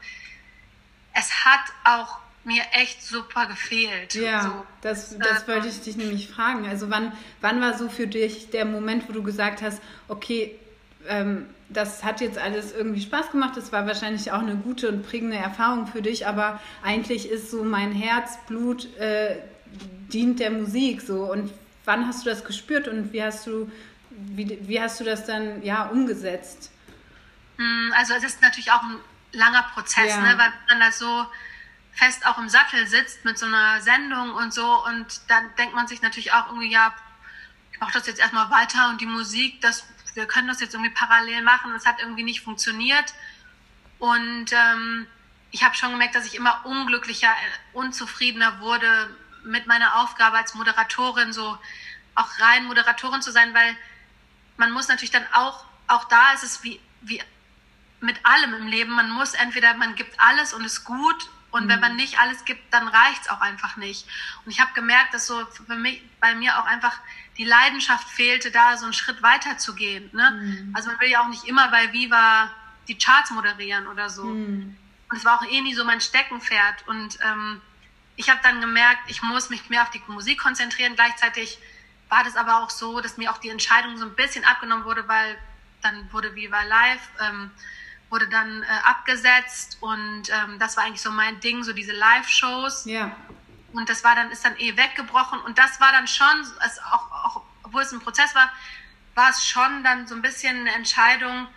es hat auch mir echt super gefehlt. Ja, so. das, das äh, wollte ich dich nämlich fragen. Also wann, wann war so für dich der Moment, wo du gesagt hast, okay, ähm, das hat jetzt alles irgendwie Spaß gemacht, das war wahrscheinlich auch eine gute und prägende Erfahrung für dich, aber eigentlich ist so mein Herzblut äh, dient der Musik so. Und wann hast du das gespürt und wie hast du, wie, wie hast du das dann ja umgesetzt? Hm, also es ist natürlich auch ein langer Prozess, ja. ne, weil man da so fest auch im Sattel sitzt mit so einer Sendung und so. Und dann denkt man sich natürlich auch irgendwie, ja, ich mache das jetzt erstmal weiter und die Musik, das, wir können das jetzt irgendwie parallel machen. Das hat irgendwie nicht funktioniert. Und ähm, ich habe schon gemerkt, dass ich immer unglücklicher, unzufriedener wurde mit meiner Aufgabe als Moderatorin, so auch rein Moderatorin zu sein, weil man muss natürlich dann auch, auch da ist es wie, wie mit allem im Leben, man muss entweder, man gibt alles und ist gut und mhm. wenn man nicht alles gibt, dann reicht es auch einfach nicht. Und ich habe gemerkt, dass so für mich, bei mir auch einfach die Leidenschaft fehlte, da so einen Schritt weiter zu gehen. Ne? Mhm. Also man will ja auch nicht immer bei Viva die Charts moderieren oder so. Mhm. Und es war auch eh nie so mein Steckenpferd. Und ähm, ich habe dann gemerkt, ich muss mich mehr auf die Musik konzentrieren. Gleichzeitig war das aber auch so, dass mir auch die Entscheidung so ein bisschen abgenommen wurde, weil dann wurde Viva Live. Ähm, wurde dann äh, abgesetzt und ähm, das war eigentlich so mein Ding, so diese Live-Shows. Ja. Und das war dann, ist dann eh weggebrochen und das war dann schon, also auch, auch, obwohl es ein Prozess war, war es schon dann so ein bisschen eine Entscheidung,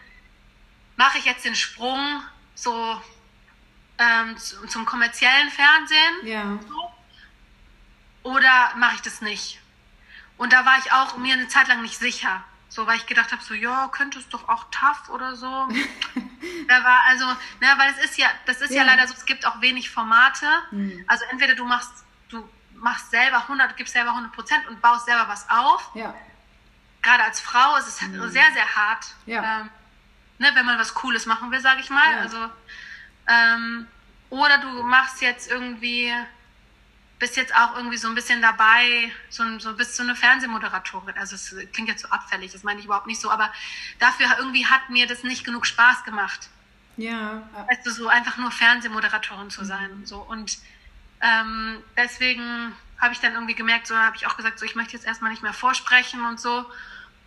mache ich jetzt den Sprung so ähm, zum kommerziellen Fernsehen? Ja. So, oder mache ich das nicht? Und da war ich auch mir eine Zeit lang nicht sicher. So, weil ich gedacht habe, so, ja, könnte es doch auch tough oder so. <laughs> da war also, ne, weil es ist ja, das ist ja. ja leider so, es gibt auch wenig Formate. Mhm. Also entweder du machst, du machst selber 100, gibst selber 100 Prozent und baust selber was auf. Ja. Gerade als Frau ist es mhm. sehr, sehr hart. Ja. Ähm, ne, wenn man was Cooles machen will, sage ich mal. Ja. Also, ähm, oder du machst jetzt irgendwie bist jetzt auch irgendwie so ein bisschen dabei, so, so bist so eine Fernsehmoderatorin. Also es klingt jetzt so abfällig, das meine ich überhaupt nicht so, aber dafür irgendwie hat mir das nicht genug Spaß gemacht. Ja. Weißt du, so einfach nur Fernsehmoderatorin zu sein. Mhm. So. Und ähm, deswegen habe ich dann irgendwie gemerkt, so habe ich auch gesagt, so ich möchte jetzt erstmal nicht mehr vorsprechen und so.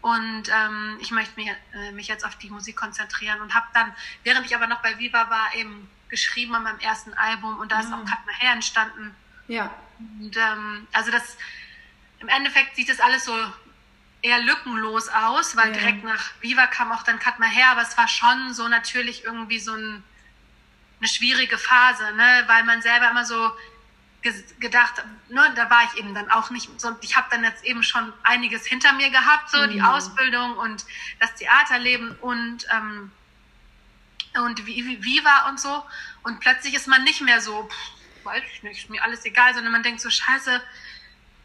Und ähm, ich möchte mich, äh, mich jetzt auf die Musik konzentrieren und habe dann, während ich aber noch bei Viva war, eben geschrieben an meinem ersten Album und da ist mhm. auch Kat Her entstanden ja. Und ähm, also das im Endeffekt sieht das alles so eher lückenlos aus, weil ja. direkt nach Viva kam auch dann Katma her, aber es war schon so natürlich irgendwie so ein, eine schwierige Phase, ne? weil man selber immer so gedacht, ne, da war ich eben dann auch nicht so, ich habe dann jetzt eben schon einiges hinter mir gehabt, so mhm. die Ausbildung und das Theaterleben und ähm, und war und so. Und plötzlich ist man nicht mehr so, pff, weiß ich nicht, mir alles egal, sondern man denkt so, scheiße,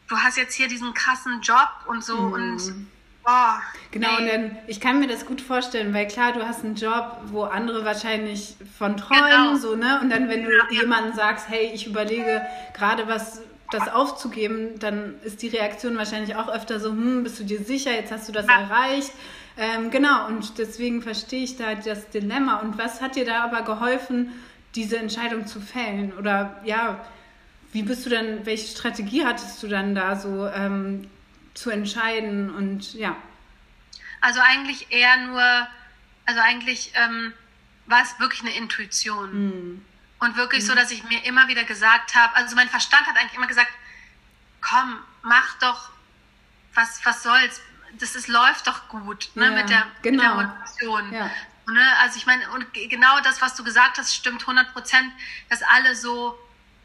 du hast jetzt hier diesen krassen Job und so mhm. und Oh, genau, nee. und dann, ich kann mir das gut vorstellen, weil klar, du hast einen Job, wo andere wahrscheinlich von träumen, genau. so, ne? Und dann, wenn du ja, jemandem sagst, hey, ich überlege gerade was, das aufzugeben, dann ist die Reaktion wahrscheinlich auch öfter so, hm, bist du dir sicher, jetzt hast du das ja. erreicht. Ähm, genau, und deswegen verstehe ich da das Dilemma. Und was hat dir da aber geholfen, diese Entscheidung zu fällen? Oder ja, wie bist du dann, welche Strategie hattest du dann da so ähm, zu entscheiden und ja. Also eigentlich eher nur, also eigentlich ähm, war es wirklich eine Intuition. Mhm. Und wirklich mhm. so, dass ich mir immer wieder gesagt habe, also mein Verstand hat eigentlich immer gesagt, komm, mach doch, was, was soll's, das ist, läuft doch gut ne, ja, mit, der, genau. mit der Motivation. Ja. Ne, also ich meine, und genau das, was du gesagt hast, stimmt 100 Prozent, dass alle so,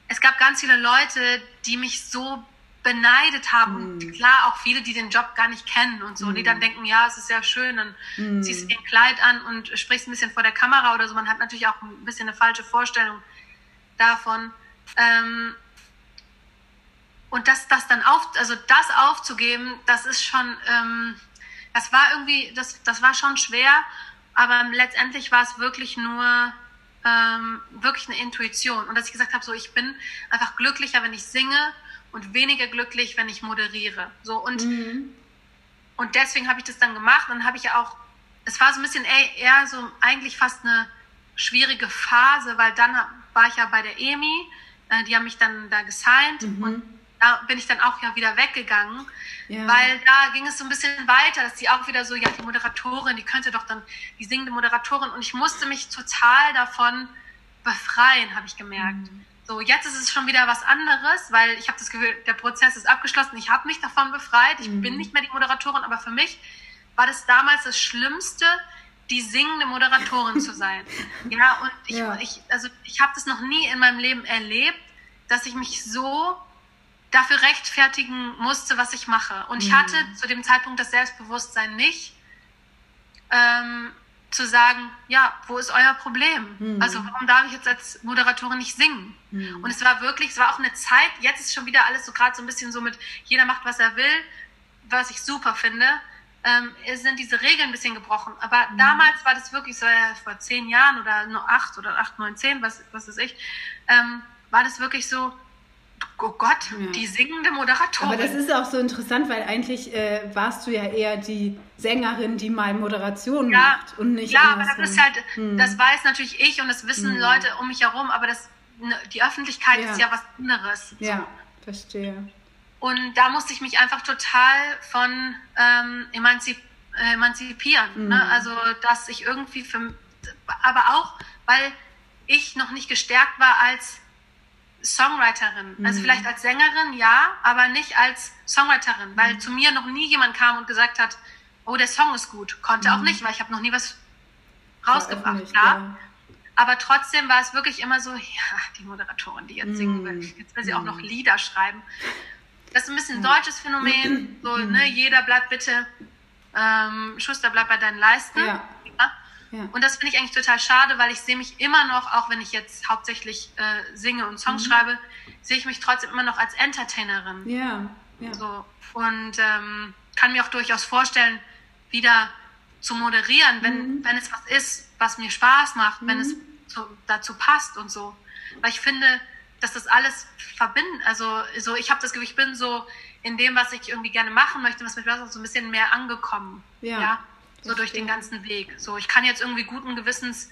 es gab ganz viele Leute, die mich so beneidet haben. Mm. Klar, auch viele, die den Job gar nicht kennen und so, mm. die dann denken, ja, es ist sehr schön, dann mm. ziehst du dir ein Kleid an und sprichst ein bisschen vor der Kamera oder so. Man hat natürlich auch ein bisschen eine falsche Vorstellung davon. Ähm, und das, das dann auf, also das aufzugeben, das ist schon, ähm, das war irgendwie, das, das war schon schwer, aber letztendlich war es wirklich nur ähm, wirklich eine Intuition. Und dass ich gesagt habe, so ich bin einfach glücklicher, wenn ich singe und weniger glücklich, wenn ich moderiere. So und, mhm. und deswegen habe ich das dann gemacht. Und dann habe ich ja auch, es war so ein bisschen eher so eigentlich fast eine schwierige Phase, weil dann war ich ja bei der EMI, äh, die haben mich dann da gesigned mhm. und da bin ich dann auch ja wieder weggegangen, ja. weil da ging es so ein bisschen weiter, dass die auch wieder so, ja, die Moderatorin, die könnte doch dann, die singende Moderatorin und ich musste mich total davon befreien, habe ich gemerkt. Mhm. So, jetzt ist es schon wieder was anderes, weil ich habe das Gefühl, der Prozess ist abgeschlossen. Ich habe mich davon befreit. Ich mhm. bin nicht mehr die Moderatorin, aber für mich war das damals das Schlimmste, die singende Moderatorin zu sein. <laughs> Ja, und ich, ja. ich also ich habe das noch nie in meinem Leben erlebt, dass ich mich so dafür rechtfertigen musste, was ich mache. Und ich mhm. hatte zu dem Zeitpunkt das Selbstbewusstsein nicht. Ähm, zu sagen, ja, wo ist euer Problem? Mhm. Also warum darf ich jetzt als Moderatorin nicht singen? Mhm. Und es war wirklich, es war auch eine Zeit, jetzt ist schon wieder alles so gerade so ein bisschen so mit, jeder macht, was er will, was ich super finde, ähm, sind diese Regeln ein bisschen gebrochen. Aber mhm. damals war das wirklich so, ja, vor zehn Jahren oder nur acht oder acht, neun, zehn, was, was ist ich, ähm, war das wirklich so, oh Gott, ja. die singende Moderatorin. Aber das ist auch so interessant, weil eigentlich äh, warst du ja eher die Sängerin, die mal Moderation ja, macht und nicht Ja, aber das ist halt, hm. das weiß natürlich ich und das wissen hm. Leute um mich herum, aber das, ne, die Öffentlichkeit ja. ist ja was anderes. So. Ja, verstehe. Und da musste ich mich einfach total von ähm, emanzip emanzipieren. Mhm. Ne? Also, dass ich irgendwie für, aber auch, weil ich noch nicht gestärkt war als Songwriterin. Mhm. Also vielleicht als Sängerin, ja, aber nicht als Songwriterin, weil mhm. zu mir noch nie jemand kam und gesagt hat, oh, der Song ist gut. Konnte mhm. auch nicht, weil ich habe noch nie was rausgebracht. Ja. ja. Aber trotzdem war es wirklich immer so, <laughs> ja, die Moderatorin, die jetzt singen will. Mhm. Jetzt will sie auch noch mhm. Lieder schreiben. Das ist ein bisschen ein deutsches Phänomen. <clears throat> So, ne, jeder bleibt bitte, ähm, Schuster bleibt bei deinen Leisten. Ja. ja. Ja. Und das finde ich eigentlich total schade, weil ich sehe mich immer noch, auch wenn ich jetzt hauptsächlich äh, singe und Songs mhm. schreibe, sehe ich mich trotzdem immer noch als Entertainerin. Ja. ja. So. Und ähm, kann mir auch durchaus vorstellen, wieder zu moderieren, wenn, mhm. wenn es was ist, was mir Spaß macht, mhm. wenn es so, dazu passt und so. Weil ich finde, dass das alles verbindet. Also so, ich habe das Gefühl, ich bin so in dem, was ich irgendwie gerne machen möchte, was mir Spaß so ein bisschen mehr angekommen. ja? ja? So durch den ganzen Weg. So, ich kann jetzt irgendwie guten Gewissens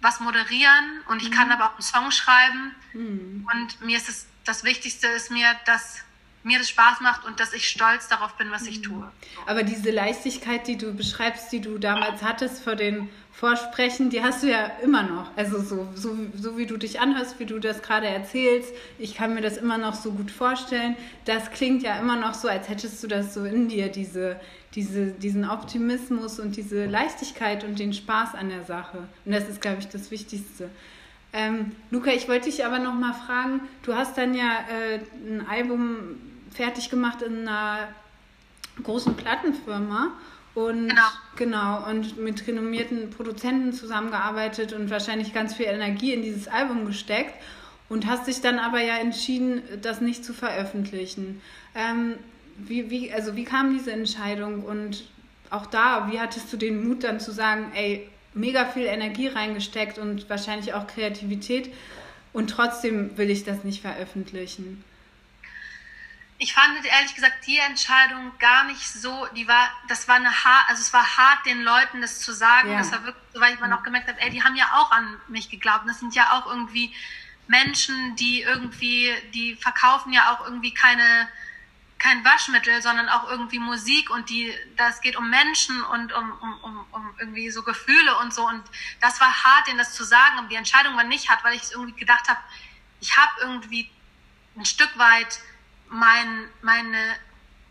was moderieren und ich mhm. kann aber auch einen Song schreiben. Mhm. Und mir ist es, das Wichtigste ist mir, dass mir das Spaß macht und dass ich stolz darauf bin, was ich mhm. tue. Aber diese Leichtigkeit, die du beschreibst, die du damals hattest vor den Vorsprechen, die hast du ja immer noch. Also so, so, so wie du dich anhörst, wie du das gerade erzählst, ich kann mir das immer noch so gut vorstellen. Das klingt ja immer noch so, als hättest du das so in dir, diese, diese, diesen Optimismus und diese Leichtigkeit und den Spaß an der Sache. Und das ist, glaube ich, das Wichtigste. Ähm, Luca, ich wollte dich aber noch mal fragen, du hast dann ja äh, ein Album fertig gemacht in einer großen Plattenfirma Und genau. genau, und mit renommierten Produzenten zusammengearbeitet und wahrscheinlich ganz viel Energie in dieses Album gesteckt und hast dich dann aber ja entschieden, das nicht zu veröffentlichen. Ähm, wie, wie, also wie kam diese Entscheidung und auch da, wie hattest du den Mut dann zu sagen, ey, mega viel Energie reingesteckt und wahrscheinlich auch Kreativität und trotzdem will ich das nicht veröffentlichen? ich fand ehrlich gesagt die Entscheidung gar nicht so, die war, das war eine hart, also es war hart, den Leuten das zu sagen. Ja. Das war wirklich so, weil ich mir auch gemerkt habe, ey, die haben ja auch an mich geglaubt. Und das sind ja auch irgendwie Menschen, die irgendwie, die verkaufen ja auch irgendwie keine, kein Waschmittel, sondern auch irgendwie Musik und die, das geht um Menschen und um, um, um, um irgendwie so Gefühle und so. Und das war hart, denen das zu sagen, aber die Entscheidung war nicht hart, weil ich irgendwie gedacht habe, ich habe irgendwie ein Stück weit mein, meine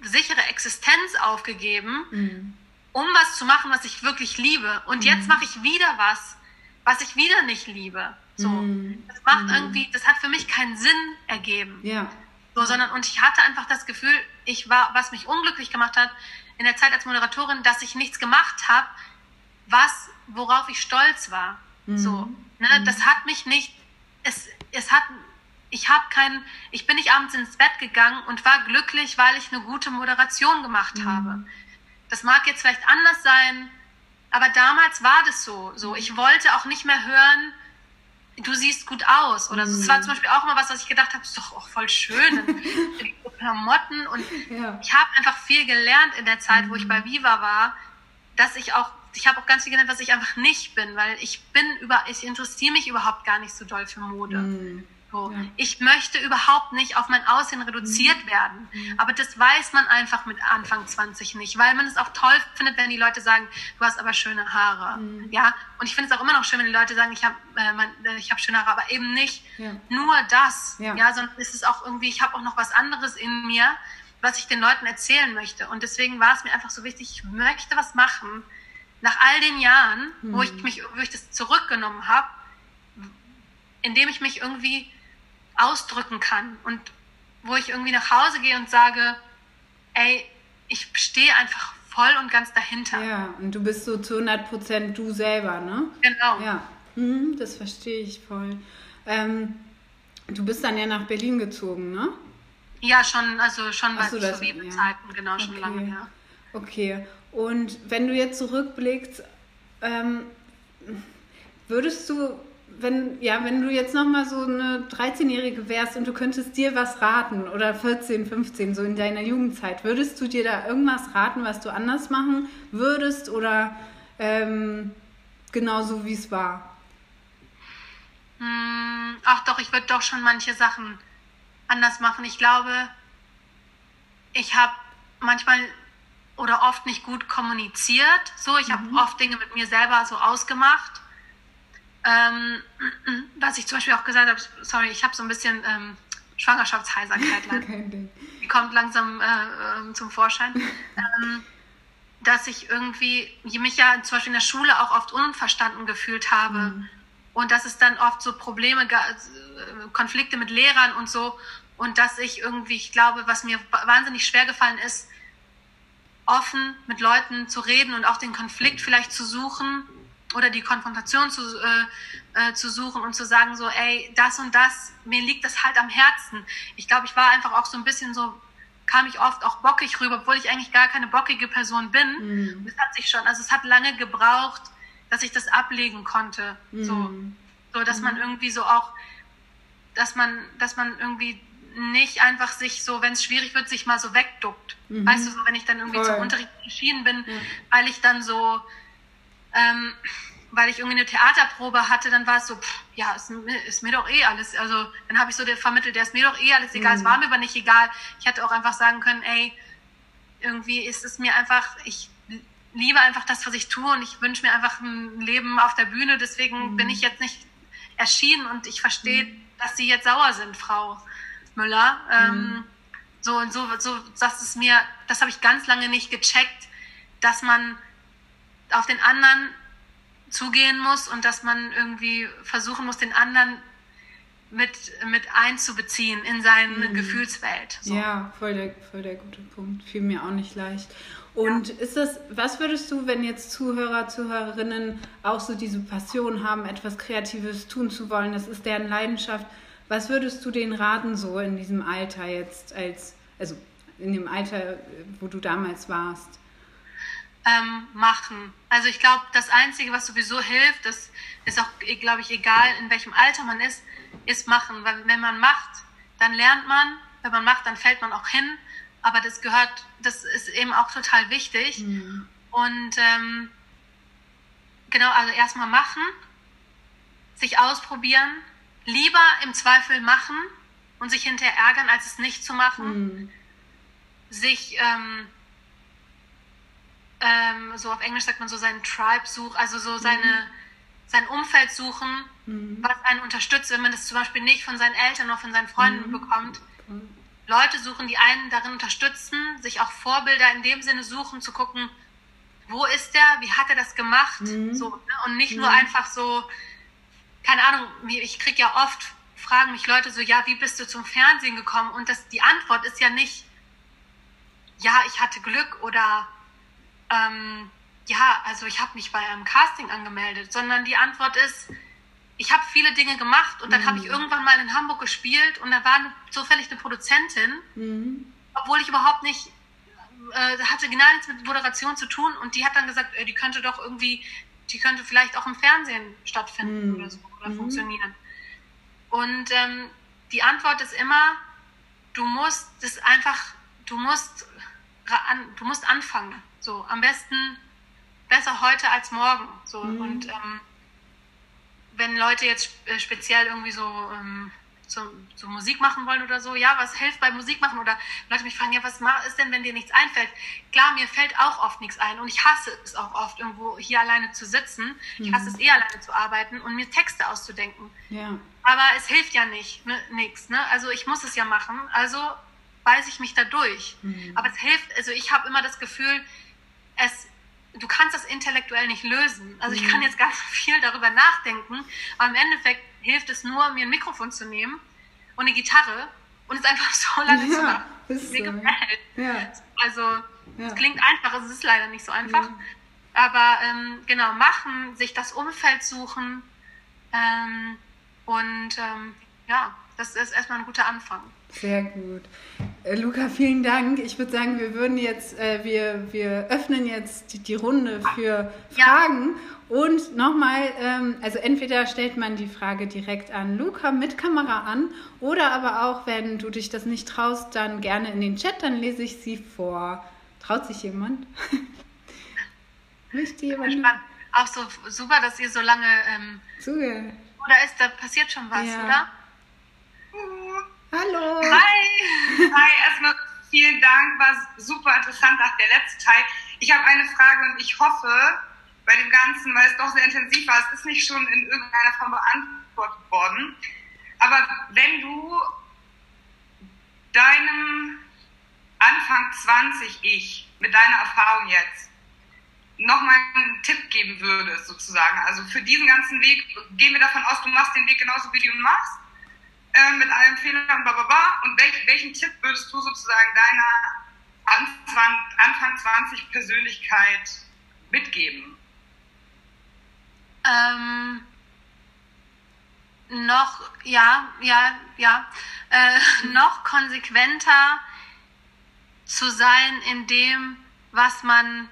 sichere Existenz aufgegeben, mhm. um was zu machen, was ich wirklich liebe. Und mhm. jetzt mache ich wieder was, was ich wieder nicht liebe. So, mhm. das macht mhm. irgendwie, das hat für mich keinen Sinn ergeben. Ja. So, sondern und ich hatte einfach das Gefühl, ich war, was mich unglücklich gemacht hat in der Zeit als Moderatorin, dass ich nichts gemacht habe, was, worauf ich stolz war. So, mhm. ne, mhm. das hat mich nicht, es, es hat ich habe keinen, ich bin nicht abends ins Bett gegangen und war glücklich, weil ich eine gute Moderation gemacht mhm. habe. Das mag jetzt vielleicht anders sein, aber damals war das so. So, ich wollte auch nicht mehr hören, du siehst gut aus oder so. Das war zum Beispiel auch immer was, was ich gedacht habe, ist doch auch voll schön. <laughs> Klamotten und ja. ich habe einfach viel gelernt in der Zeit, wo ich mhm. bei Viva war, dass ich auch ich habe auch ganz viel gelernt, was ich einfach nicht bin, weil ich bin über, ich interessiere mich überhaupt gar nicht so doll für Mode. Mm. So. Ja. Ich möchte überhaupt nicht auf mein Aussehen reduziert mhm. werden. Mhm. Aber das weiß man einfach mit Anfang 20 nicht, weil man es auch toll findet, wenn die Leute sagen, du hast aber schöne Haare. Mhm. Ja, und ich finde es auch immer noch schön, wenn die Leute sagen, ich habe äh, äh hab schöne Haare, aber eben nicht ja. nur das. Ja. ja, sondern es ist auch irgendwie, ich habe auch noch was anderes in mir, was ich den Leuten erzählen möchte. Und deswegen war es mir einfach so wichtig, ich möchte was machen. Nach all den Jahren, mhm. wo ich mich, wo ich das zurückgenommen habe, indem ich mich irgendwie ausdrücken kann und wo ich irgendwie nach Hause gehe und sage, ey, ich stehe einfach voll und ganz dahinter. Ja, und du bist so zu 100 Prozent du selber, ne? Genau. Ja, mhm, das verstehe ich voll. Ähm, du bist dann ja nach Berlin gezogen, ne? Ja, schon, also schon bei so, ja. Zeiten, genau, schon okay. lange her. Okay, und wenn du jetzt zurückblickst, ähm, würdest du wenn, ja, wenn du jetzt nochmal so eine 13-Jährige wärst und du könntest dir was raten oder 14, 15, so in deiner Jugendzeit, würdest du dir da irgendwas raten, was du anders machen würdest oder ähm, genauso wie es war? Hm, ach doch, ich würde doch schon manche Sachen anders machen. Ich glaube, ich habe manchmal oder oft nicht gut kommuniziert. So, ich mhm. habe oft Dinge mit mir selber so ausgemacht ähm, <clears throat> was ich zum Beispiel auch gesagt habe, sorry, ich habe so ein bisschen ähm, Schwangerschaftsheiserkeit. <laughs> Die kommt langsam äh, ähm, zum Vorschein. <laughs> Ähm, dass ich irgendwie mich ja zum Beispiel in der Schule auch oft unverstanden gefühlt habe. Mhm. Und dass es dann oft so Probleme, äh, Konflikte mit Lehrern und so. Und dass ich irgendwie, ich glaube, was mir wahnsinnig schwer gefallen ist, offen mit Leuten zu reden und auch den Konflikt vielleicht zu suchen oder die Konfrontation zu, äh, äh, zu suchen und zu sagen, so, ey, das und das, mir liegt das halt am Herzen. Ich glaube, ich war einfach auch so ein bisschen so, kam ich oft auch bockig rüber, obwohl ich eigentlich gar keine bockige Person bin. Mhm. Das hat sich schon, also es hat lange gebraucht, dass ich das ablegen konnte. Mhm. So, so, dass mhm. man irgendwie so auch, dass man, dass man irgendwie nicht einfach sich so, wenn es schwierig wird, sich mal so wegduckt. Mhm. Weißt du, so, wenn ich dann irgendwie Voll. zum Unterricht erschienen bin, weil ich dann so, ähm, weil ich irgendwie eine Theaterprobe hatte, dann war es so, pff, ja, ist, ist, mir doch eh alles. Also dann habe ich so vermittelt, der ist mir doch eh alles egal. Mhm. Es war mir aber nicht egal. Ich hätte auch einfach sagen können, ey, irgendwie ist es mir einfach, ich liebe einfach das, was ich tue und ich wünsche mir einfach ein Leben auf der Bühne. Deswegen mhm. bin ich jetzt nicht erschienen und ich verstehe, mhm. dass Sie jetzt sauer sind, Frau Müller. Ähm, mhm. so und so, so, das ist mir, das habe ich ganz lange nicht gecheckt, dass man auf den anderen zugehen muss und dass man irgendwie versuchen muss, den anderen mit, mit einzubeziehen in seine mhm. Gefühlswelt. So. Ja, voll der, voll der gute Punkt. Fiel mir auch nicht leicht. Und ja. ist das, was würdest du, wenn jetzt Zuhörer, Zuhörerinnen auch so diese Passion haben, etwas Kreatives tun zu wollen, das ist deren Leidenschaft, was würdest du denen raten, so in diesem Alter jetzt, als, also in dem Alter, wo du damals warst? Ähm, machen. Also ich glaube, das Einzige, was sowieso hilft, das ist auch, glaube ich, egal, in welchem Alter man ist, ist machen. Weil wenn man macht, dann lernt man. Wenn man macht, dann fällt man auch hin. Aber das gehört, das ist eben auch total wichtig. Mhm. Und ähm, genau, also erstmal machen, sich ausprobieren, lieber im Zweifel machen und sich hinterher ärgern, als es nicht zu machen. Mhm. Sich ähm, ähm, so auf Englisch sagt man so seinen Tribe suchen, also so seine, mhm. sein Umfeld suchen, mhm. was einen unterstützt, wenn man das zum Beispiel nicht von seinen Eltern oder von seinen Freunden mhm. bekommt. Leute suchen, die einen darin unterstützen, sich auch Vorbilder in dem Sinne suchen, zu gucken, wo ist der, wie hat er das gemacht, mhm. so, ne? und nicht nur mhm. einfach so, keine Ahnung, ich kriege ja oft, fragen mich Leute so, ja, wie bist du zum Fernsehen gekommen? Und das, die Antwort ist ja nicht, ja, ich hatte Glück oder ähm, ja, also ich habe mich bei einem Casting angemeldet, sondern die Antwort ist, ich habe viele Dinge gemacht und dann mhm. habe ich irgendwann mal in Hamburg gespielt und da war zufällig eine Produzentin, mhm. obwohl ich überhaupt nicht äh, hatte genau nichts mit Moderation zu tun und die hat dann gesagt, äh, die könnte doch irgendwie, die könnte vielleicht auch im Fernsehen stattfinden mhm. oder so oder mhm. funktionieren. Und ähm, die Antwort ist immer, du musst das einfach, du musst, du musst anfangen. So, am besten besser heute als morgen. So, mhm. und ähm, wenn Leute jetzt äh, speziell irgendwie so, ähm, so, so, Musik machen wollen oder so, ja, was hilft bei Musik machen? Oder Leute mich fragen, ja, was ist denn, wenn dir nichts einfällt? Klar, mir fällt auch oft nichts ein und ich hasse es auch oft, irgendwo hier alleine zu sitzen. Ich hasse es mhm. eh alleine zu arbeiten und mir Texte auszudenken. Ja. Aber es hilft ja nicht, ne, nichts. Ne? Also ich muss es ja machen, also beiße ich mich da durch. Mhm. Aber es hilft, also ich habe immer das Gefühl, es, du kannst das intellektuell nicht lösen. Also ich kann mhm. jetzt ganz viel darüber nachdenken, aber im Endeffekt hilft es nur, mir ein Mikrofon zu nehmen und eine Gitarre und es einfach so <laughs> lange ja, zu machen, mir gefällt. Ja. Also ja. es klingt einfach, es ist leider nicht so einfach. Mhm. Aber ähm, genau, machen, sich das Umfeld suchen ähm, und ähm, ja, das ist erstmal ein guter Anfang. Sehr gut. Äh, Luca, vielen Dank. Ich würde sagen, wir würden jetzt, äh, wir, wir öffnen jetzt die, die Runde für Fragen. Ja. Und nochmal, ähm, also entweder stellt man die Frage direkt an Luca mit Kamera an oder aber auch, wenn du dich das nicht traust, dann gerne in den Chat, dann lese ich sie vor. Traut sich jemand? <laughs> Möchte jemand? Auch so super, dass ihr so lange ähm, zugehört. Oder ist da passiert schon was, ja. oder? Hallo. Hi. Hi, erstmal vielen Dank. War super interessant nach der letzten Teil. Ich habe eine Frage und ich hoffe, bei dem Ganzen, weil es doch sehr intensiv war, es ist nicht schon in irgendeiner Form beantwortet worden. Aber wenn du deinem Anfang 20 Ich mit deiner Erfahrung jetzt nochmal einen Tipp geben würdest, sozusagen, also für diesen ganzen Weg, gehen wir davon aus, du machst den Weg genauso, wie du ihn machst, äh, mit allen Fehlern, bla bla bla. Und welch, welchen Tipp würdest du sozusagen deiner Anfang, Anfang 20 Persönlichkeit mitgeben? Ähm, noch, ja, ja, ja, äh, <laughs> noch konsequenter zu sein in dem, was man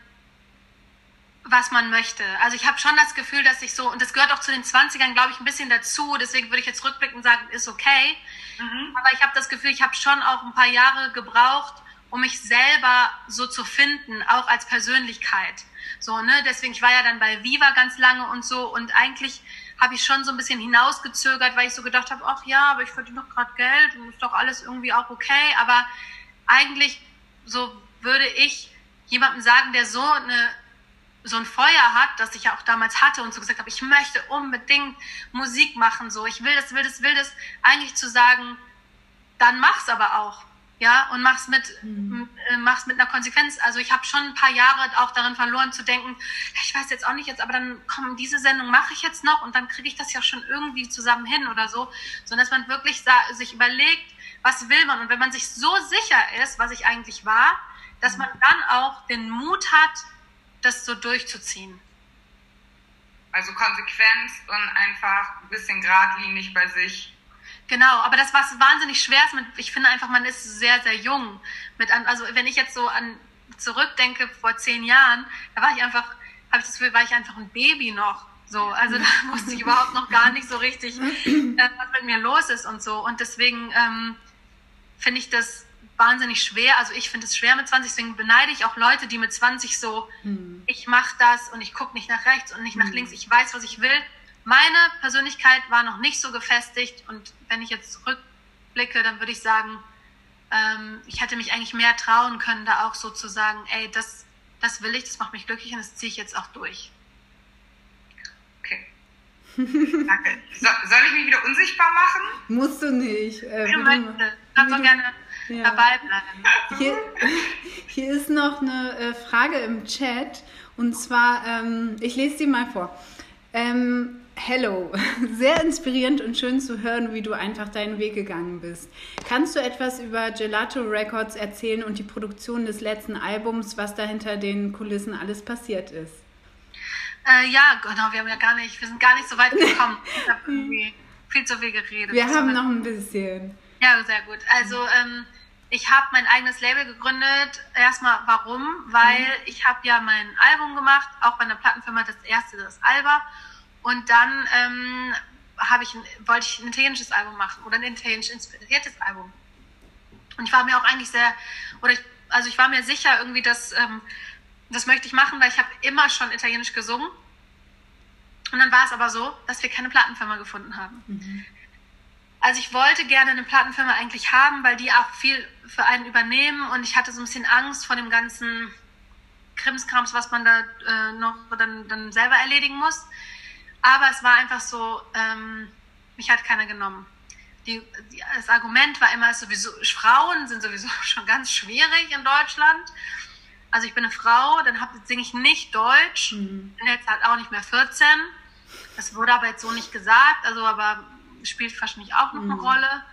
was man möchte. Also ich habe schon das Gefühl, dass ich so, und das gehört auch zu den 20ern, glaube ich, ein bisschen dazu, deswegen würde ich jetzt rückblicken und sagen, ist okay. Mhm. Aber ich habe das Gefühl, ich habe schon auch ein paar Jahre gebraucht, um mich selber so zu finden, auch als Persönlichkeit. So, ne? Deswegen, ich war ja dann bei Viva ganz lange und so und eigentlich habe ich schon so ein bisschen hinausgezögert, weil ich so gedacht habe, ach ja, aber ich verdiene doch gerade Geld und ist doch alles irgendwie auch okay. Aber eigentlich so würde ich jemandem sagen, der so eine so ein Feuer hat, das ich ja auch damals hatte und so gesagt habe, ich möchte unbedingt Musik machen, so ich will das, will das, will das, eigentlich zu sagen, dann mach's aber auch. ja, und mach's mit, mhm. mach's mit einer Konsequenz. Also ich habe schon ein paar Jahre auch darin verloren zu denken, ich weiß jetzt auch nicht jetzt, aber dann kommen diese Sendung mache ich jetzt noch und dann kriege ich das ja schon irgendwie zusammen hin oder so, sondern dass man wirklich sich überlegt, was will man und wenn man sich so sicher ist, was ich eigentlich war, dass man dann auch den Mut hat, das so durchzuziehen. Also Konsequenz und einfach ein bisschen geradlinig bei sich Genau, aber das, was wahnsinnig schwer ist, mit, ich finde einfach, man ist sehr, sehr jung. Mit an, also wenn ich jetzt so an zurückdenke vor zehn Jahren, da war ich einfach, habe ich das Gefühl, war ich einfach ein Baby noch. So, also da <laughs> wusste ich überhaupt noch gar nicht so richtig, äh, was mit mir los ist und so. Und deswegen ähm, finde ich das wahnsinnig schwer. Also ich finde es schwer mit 20, deswegen beneide ich auch Leute, die mit 20 so, hm. ich mache das und ich gucke nicht nach rechts und nicht nach hm. links, ich weiß, was ich will meine Persönlichkeit war noch nicht so gefestigt und wenn ich jetzt zurückblicke, dann würde ich sagen, ähm, ich hätte mich eigentlich mehr trauen können, da auch so zu sagen, ey, das, das will ich, das macht mich glücklich und das ziehe ich jetzt auch durch. Okay. <laughs> Danke. So, soll ich mich wieder unsichtbar machen? Musst du nicht. Äh, du möchtest. Kannst auch gerne ja. dabei bleiben. Hier, <laughs> hier ist noch eine äh, Frage im Chat und zwar, ähm, ich lese sie mal vor. Ähm, Hello, <laughs> sehr inspirierend und schön zu hören, wie du einfach deinen Weg gegangen bist. Kannst du etwas über Gelato Records erzählen und die Produktion des letzten Albums, was da hinter den Kulissen alles passiert ist? Äh, ja, genau, wir haben ja gar nicht, wir sind gar nicht so weit <laughs> gekommen. ich habe irgendwie viel zu viel geredet. Wir haben noch ein bisschen. Ja, sehr gut. Also ähm, ich habe mein eigenes Label gegründet. Erstmal warum? Weil mhm. ich habe ja mein Album gemacht, auch bei einer Plattenfirma, das erste, das Alba. Und dann ähm, ich, wollte ich ein italienisches Album machen oder ein italienisch inspiriertes Album. Und ich war mir auch eigentlich sehr, oder ich, also ich war mir sicher irgendwie, dass ähm, das möchte ich machen, weil ich habe immer schon italienisch gesungen. Und dann war es aber so, dass wir keine Plattenfirma gefunden haben. Mhm. Also ich wollte gerne eine Plattenfirma eigentlich haben, weil die auch viel für einen übernehmen und ich hatte so ein bisschen Angst vor dem ganzen Krimskrams, was man da äh, noch dann, dann selber erledigen muss. Aber es war einfach so, ähm, mich hat keiner genommen. Die, die, das Argument war immer sowieso, Frauen sind sowieso <laughs> schon ganz schwierig in Deutschland. Also ich bin eine Frau, dann singe ich nicht Deutsch, mhm. bin jetzt halt auch nicht mehr 14. Das wurde aber jetzt so nicht gesagt, also aber spielt wahrscheinlich auch noch mhm. eine Rolle.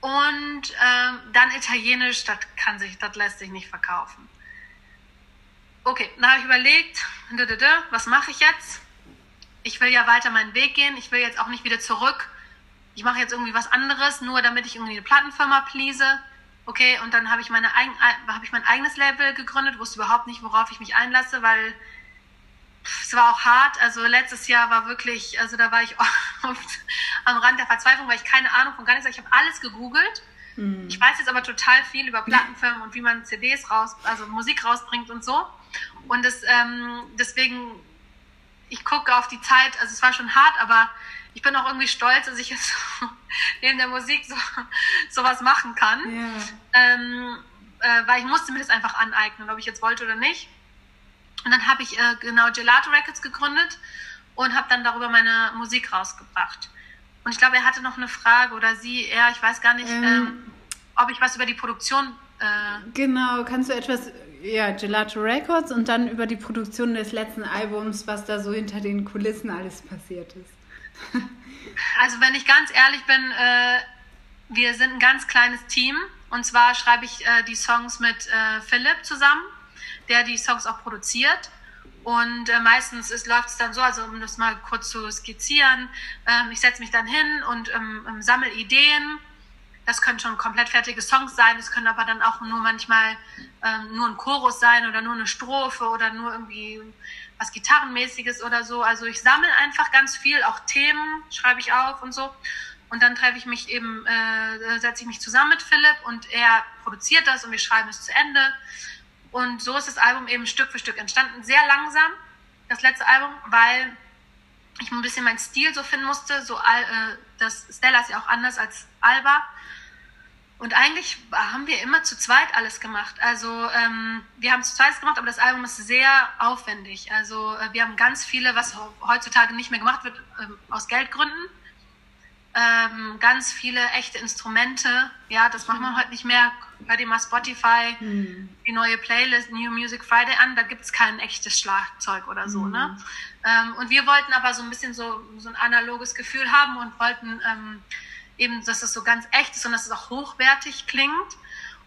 Und ähm, dann Italienisch, das kann sich, das lässt sich nicht verkaufen. Okay, dann habe ich überlegt, was mache ich jetzt? ich will ja weiter meinen Weg gehen, ich will jetzt auch nicht wieder zurück. Ich mache jetzt irgendwie was anderes, nur damit ich irgendwie eine Plattenfirma please. Okay, und dann habe ich, meine eigen, hab ich mein eigenes Label gegründet, wusste überhaupt nicht, worauf ich mich einlasse, weil es war auch hart. Also letztes Jahr war wirklich, also da war ich <laughs> oft am Rand der Verzweiflung, weil ich keine Ahnung von gar nichts habe. Ich habe alles gegoogelt. Mhm. Ich weiß jetzt aber total viel über Plattenfirmen und wie man CDs raus, also Musik rausbringt und so. Und das, ähm, deswegen ich gucke auf die Zeit, also es war schon hart, aber ich bin auch irgendwie stolz, dass ich jetzt <laughs> neben der Musik so sowas machen kann. Ja. Ähm, äh, weil ich musste mir das einfach aneignen, ob ich jetzt wollte oder nicht. Und dann habe ich äh, genau Gelato Records gegründet und habe dann darüber meine Musik rausgebracht. Und ich glaube, er hatte noch eine Frage oder sie, er, ich weiß gar nicht, ähm, ähm, ob ich was über die Produktion. Äh, genau, kannst du etwas ja, Gelato Records und dann über die Produktion des letzten Albums, was da so hinter den Kulissen alles passiert ist. <laughs> also wenn ich ganz ehrlich bin, äh, wir sind ein ganz kleines Team und zwar schreibe ich äh, die Songs mit äh, Philipp zusammen, der die Songs auch produziert. Und äh, meistens läuft es dann so, also um das mal kurz zu skizzieren, ähm, ich setze mich dann hin und ähm, ähm, sammle Ideen das können schon komplett fertige Songs sein, es können aber dann auch nur manchmal ähm, nur ein Chorus sein oder nur eine Strophe oder nur irgendwie was Gitarrenmäßiges oder so. Also ich sammle einfach ganz viel, auch Themen schreibe ich auf und so. Und dann treffe ich mich eben, äh, setze ich mich zusammen mit Philipp und er produziert das und wir schreiben es zu Ende. Und so ist das Album eben Stück für Stück entstanden. Sehr langsam, das letzte Album, weil ich ein bisschen meinen Stil so finden musste. So, äh, das Stella ist ja auch anders als Alba. Und eigentlich haben wir immer zu zweit alles gemacht. Also ähm, wir haben zu zweit gemacht, aber das Album ist sehr aufwendig. Also äh, wir haben ganz viele, was heutzutage nicht mehr gemacht wird, ähm, aus Geldgründen. ähm, ganz viele echte Instrumente. Ja, das macht man heute nicht mehr. Hör dir mal Spotify, mhm. die neue Playlist New Music Friday an, da gibt es kein echtes Schlagzeug oder so. Mhm. Ne? Ähm, und wir wollten aber so ein bisschen so, so ein analoges Gefühl haben und wollten ähm, eben, dass es so ganz echt ist und dass es auch hochwertig klingt.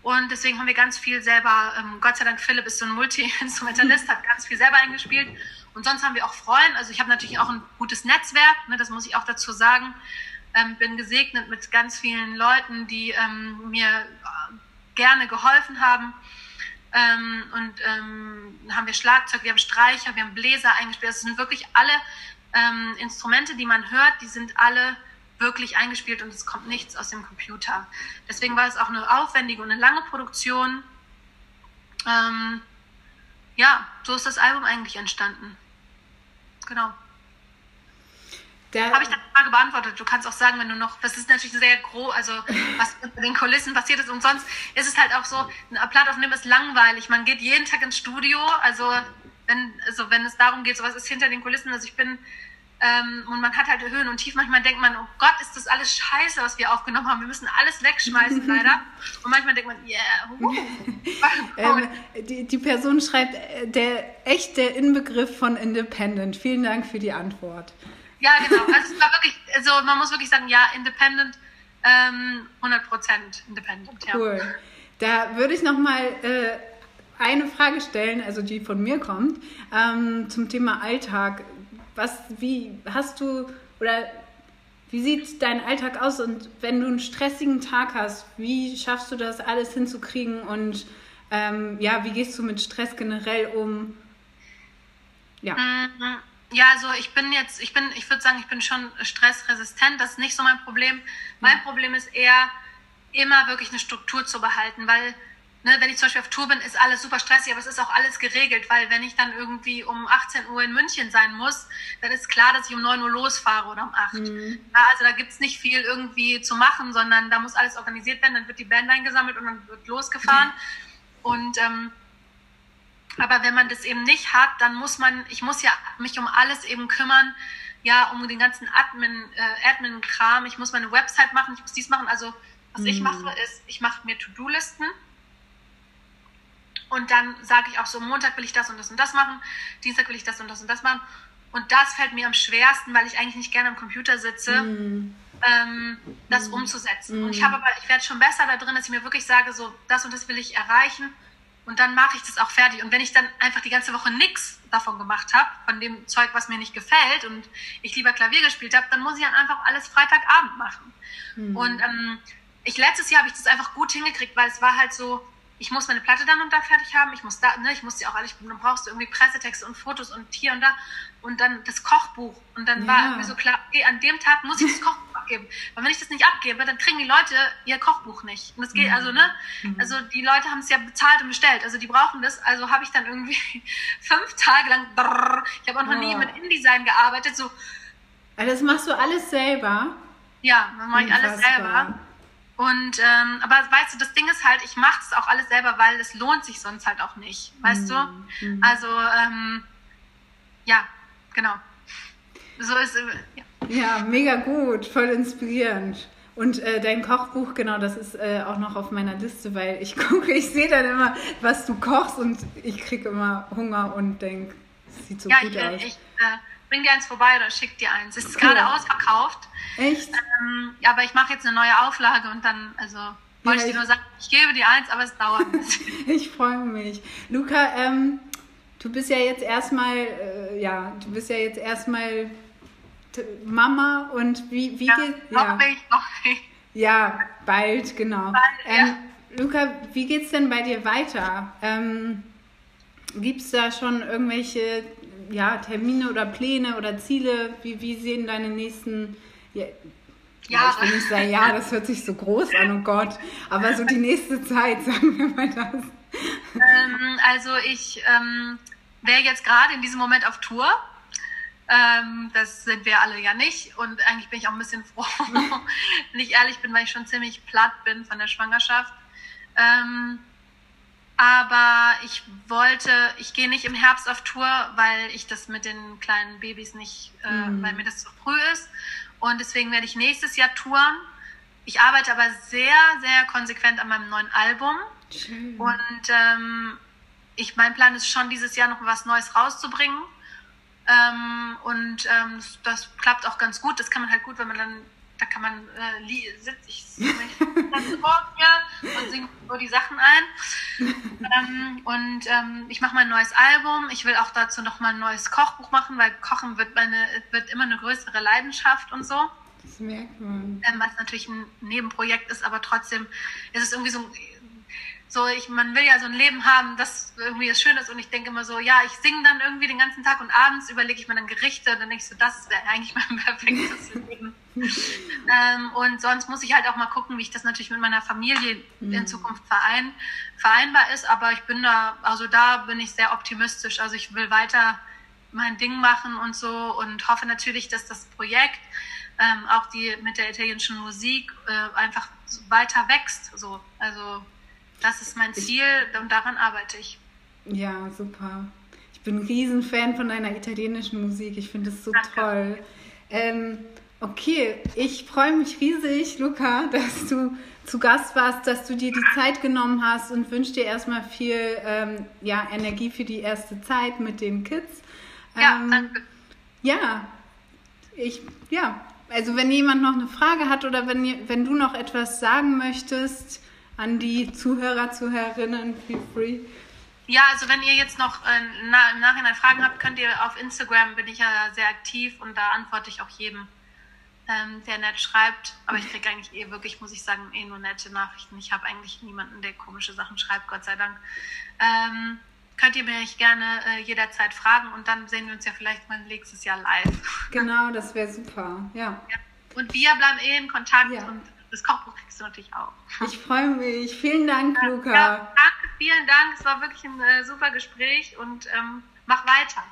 Und deswegen haben wir ganz viel selber, ähm, Gott sei Dank, Philipp ist so ein Multi-Instrumentalist, <laughs> hat ganz viel selber eingespielt. Und sonst haben wir auch Freunde, also ich habe natürlich auch ein gutes Netzwerk, ne, das muss ich auch dazu sagen. Ähm, bin gesegnet mit ganz vielen Leuten, die ähm, mir gerne geholfen haben. Ähm, und ähm, haben wir Schlagzeug, wir haben Streicher, wir haben Bläser eingespielt. Das sind wirklich alle ähm, Instrumente, die man hört, die sind alle wirklich eingespielt und es kommt nichts aus dem Computer. Deswegen war es auch eine aufwendige und eine lange Produktion. Ähm, ja, so ist das Album eigentlich entstanden. Genau. Habe ich deine Frage beantwortet? Du kannst auch sagen, wenn du noch, das ist natürlich sehr groß, also was <laughs> unter den Kulissen passiert ist und sonst ist es halt auch so, ein Platt aufnehmen ist langweilig. Man geht jeden Tag ins Studio, also wenn, also wenn es darum geht, so was ist hinter den Kulissen, also ich bin ähm, und man hat halt Höhen und Tief. Manchmal denkt man, oh Gott, ist das alles scheiße, was wir aufgenommen haben. Wir müssen alles wegschmeißen, <laughs> leider. Und manchmal denkt man, yeah, uh, <laughs> ähm, die, die Person schreibt, äh, der echt der Inbegriff von Independent. Vielen Dank für die Antwort. Ja, genau. Also es war wirklich, also man muss wirklich sagen, ja, Independent, ähm, 100% Independent. Ja. Cool. Da würde ich noch mal äh, eine Frage stellen, also die von mir kommt, ähm, zum Thema Alltag was, wie hast du oder wie sieht dein Alltag aus und wenn du einen stressigen Tag hast, wie schaffst du das alles hinzukriegen und ähm, ja, wie gehst du mit Stress generell um? Ja. Mhm. Ja, also ich bin jetzt, ich bin, ich würde sagen, ich bin schon stressresistent. Das ist nicht so mein Problem. Mein Problem ist eher, immer wirklich eine Struktur zu behalten, weil ne, wenn ich zum Beispiel auf Tour bin, ist alles super stressig, aber es ist auch alles geregelt, weil wenn ich dann irgendwie um 18 Uhr in München sein muss, dann ist klar, dass ich um 9 Uhr losfahre oder um 8. Mhm. Ja, also da gibt es nicht viel irgendwie zu machen, sondern da muss alles organisiert werden, dann wird die Band eingesammelt und dann wird losgefahren. Mhm. Und ähm, aber wenn man das eben nicht hat, dann muss man, ich muss ja mich um alles eben kümmern, ja, um den ganzen Admin, äh, Admin-Kram. Ich muss meine Website machen, ich muss dies machen. Also was mhm. ich mache, ist, ich mache mir To-Do-Listen und dann sage ich auch so, Montag will ich das und das und das machen, Dienstag will ich das und das und das machen. Und das fällt mir am schwersten, weil ich eigentlich nicht gerne am Computer sitze, mm. ähm, das mm. umzusetzen. Mm. Und ich habe aber, ich werde schon besser da drin, dass ich mir wirklich sage, so, das und das will ich erreichen. Und dann mache ich das auch fertig. Und wenn ich dann einfach die ganze Woche nichts davon gemacht habe, von dem Zeug, was mir nicht gefällt und ich lieber Klavier gespielt habe, dann muss ich dann einfach alles Freitagabend machen. Mm. Und ähm, ich letztes Jahr habe ich das einfach gut hingekriegt, weil es war halt so, ich muss meine Platte dann und da fertig haben, ich muss da, ne, ich muss die auch alles, dann brauchst du irgendwie Pressetexte und Fotos und hier und da und dann das Kochbuch und dann ja. war irgendwie so klar, okay, an dem Tag muss ich das Kochbuch abgeben, weil wenn ich das nicht abgebe, dann kriegen die Leute ihr Kochbuch nicht und das geht, mhm. also ne, mhm. also die Leute haben es ja bezahlt und bestellt, also die brauchen das, also habe ich dann irgendwie <laughs> fünf Tage lang, brrr, ich habe auch noch oh. nie mit InDesign gearbeitet, so. Also das machst du alles selber? Ja, dann mache ich alles selber. Und ähm, aber weißt du, das Ding ist halt, ich mache es auch alles selber, weil es lohnt sich sonst halt auch nicht, weißt mhm. du? Also ähm, ja, genau. So ist äh, ja. ja. mega gut, voll inspirierend. Und äh, dein Kochbuch, genau, das ist äh, auch noch auf meiner Liste, weil ich <laughs> gucke, ich sehe dann immer, was du kochst und ich kriege immer Hunger und denke, es sieht so ja, gut ich, aus. Ich, äh, bring dir eins vorbei oder schick dir eins. Es ist cool. gerade ausverkauft. Echt? Ähm, aber ich mache jetzt eine neue Auflage und dann, also wollte ja, ich dir nur sagen, ich gebe dir eins, aber es dauert ein bisschen. <laughs> ich freue mich. Luca, ähm, du bist ja jetzt erstmal, äh, ja, du bist ja jetzt erstmal Mama und wie, wie ja, geht noch ja. nicht, noch nicht. Ja, bald, genau. Bald, ähm, ja. Luca, wie geht's denn bei dir weiter? Ähm, Gibt es da schon irgendwelche ja, Termine oder Pläne oder Ziele? Wie, wie sehen deine nächsten ja, ja. Ich will nicht sagen, ja, das hört sich so groß an, oh Gott. Aber so die nächste Zeit, <laughs> sagen wir mal das. Ähm, also ich ähm, wäre jetzt gerade in diesem Moment auf Tour. Ähm, das sind wir alle ja nicht. Und eigentlich bin ich auch ein bisschen froh, <laughs> wenn ich ehrlich bin, weil ich schon ziemlich platt bin von der Schwangerschaft. Aber ich wollte, ich gehe nicht im Herbst auf Tour, weil ich das mit den kleinen Babys nicht, äh, mhm. weil mir das zu früh ist. Und deswegen werde ich nächstes Jahr touren. Ich arbeite aber sehr, sehr konsequent an meinem neuen Album. Schön. Und ähm, ich, mein Plan ist schon, dieses Jahr noch was Neues rauszubringen. Ähm, und ähm, das klappt auch ganz gut. Das kann man halt gut, wenn man dann, da kann man äh, sitzt, ich vor mir und singe nur die Sachen ein. ähm, und ähm, ich mache mein neues Album. Ich will auch dazu noch mal ein neues Kochbuch machen, weil Kochen wird, meine, wird immer eine größere Leidenschaft und so. Das merkt man. Ähm, was natürlich ein Nebenprojekt ist, aber trotzdem ist es irgendwie so ein so, ich, man will ja so ein Leben haben, das irgendwie das Schöne ist. Und ich denke immer so, ja, ich singe dann irgendwie den ganzen Tag und abends überlege ich mir dann Gerichte. Und dann denke ich so, das wäre eigentlich mein <laughs> perfektes Leben. ähm, und sonst muss ich halt auch mal gucken, wie ich das natürlich mit meiner Familie mhm. in Zukunft verein, vereinbar ist, aber ich bin da, also da bin ich sehr optimistisch, also ich will weiter mein Ding machen und so und hoffe natürlich, dass das Projekt ähm, auch die mit der italienischen Musik äh, einfach weiter wächst, so, also das ist mein Ziel und daran arbeite ich. Ja, super. Ich bin ein Riesenfan von deiner italienischen Musik. Ich finde es so Danke. toll. Ähm, okay, ich freue mich riesig, Luca, <laughs> dass du zu Gast warst, dass du dir die Zeit genommen hast und wünsche dir erstmal viel ähm, ja, Energie für die erste Zeit mit den Kids. ja, ähm, danke. Ja, ich, ja, also wenn jemand noch eine Frage hat oder wenn, wenn du noch etwas sagen möchtest, an die Zuhörer, Zuhörerinnen, feel free. Ja, also wenn ihr jetzt noch äh, na, im Nachhinein Fragen habt, könnt ihr auf Instagram, bin ich ja sehr aktiv und da antworte ich auch jedem, ähm, der nett schreibt. Aber ich kriege eigentlich eh wirklich, muss ich sagen, eh nur nette Nachrichten. Ich habe eigentlich niemanden, der komische Sachen schreibt, Gott sei Dank. Ähm, könnt ihr mich gerne äh, jederzeit fragen und dann sehen wir uns ja vielleicht mal nächstes Jahr live. Genau, das wäre super, ja. ja. Und wir bleiben eh in Kontakt ja. und das Kochbuch kriegst du natürlich auch. Ich freue mich. Vielen Dank, Luca. Ja, danke, vielen Dank. Es war wirklich ein äh, super Gespräch und ähm, mach weiter.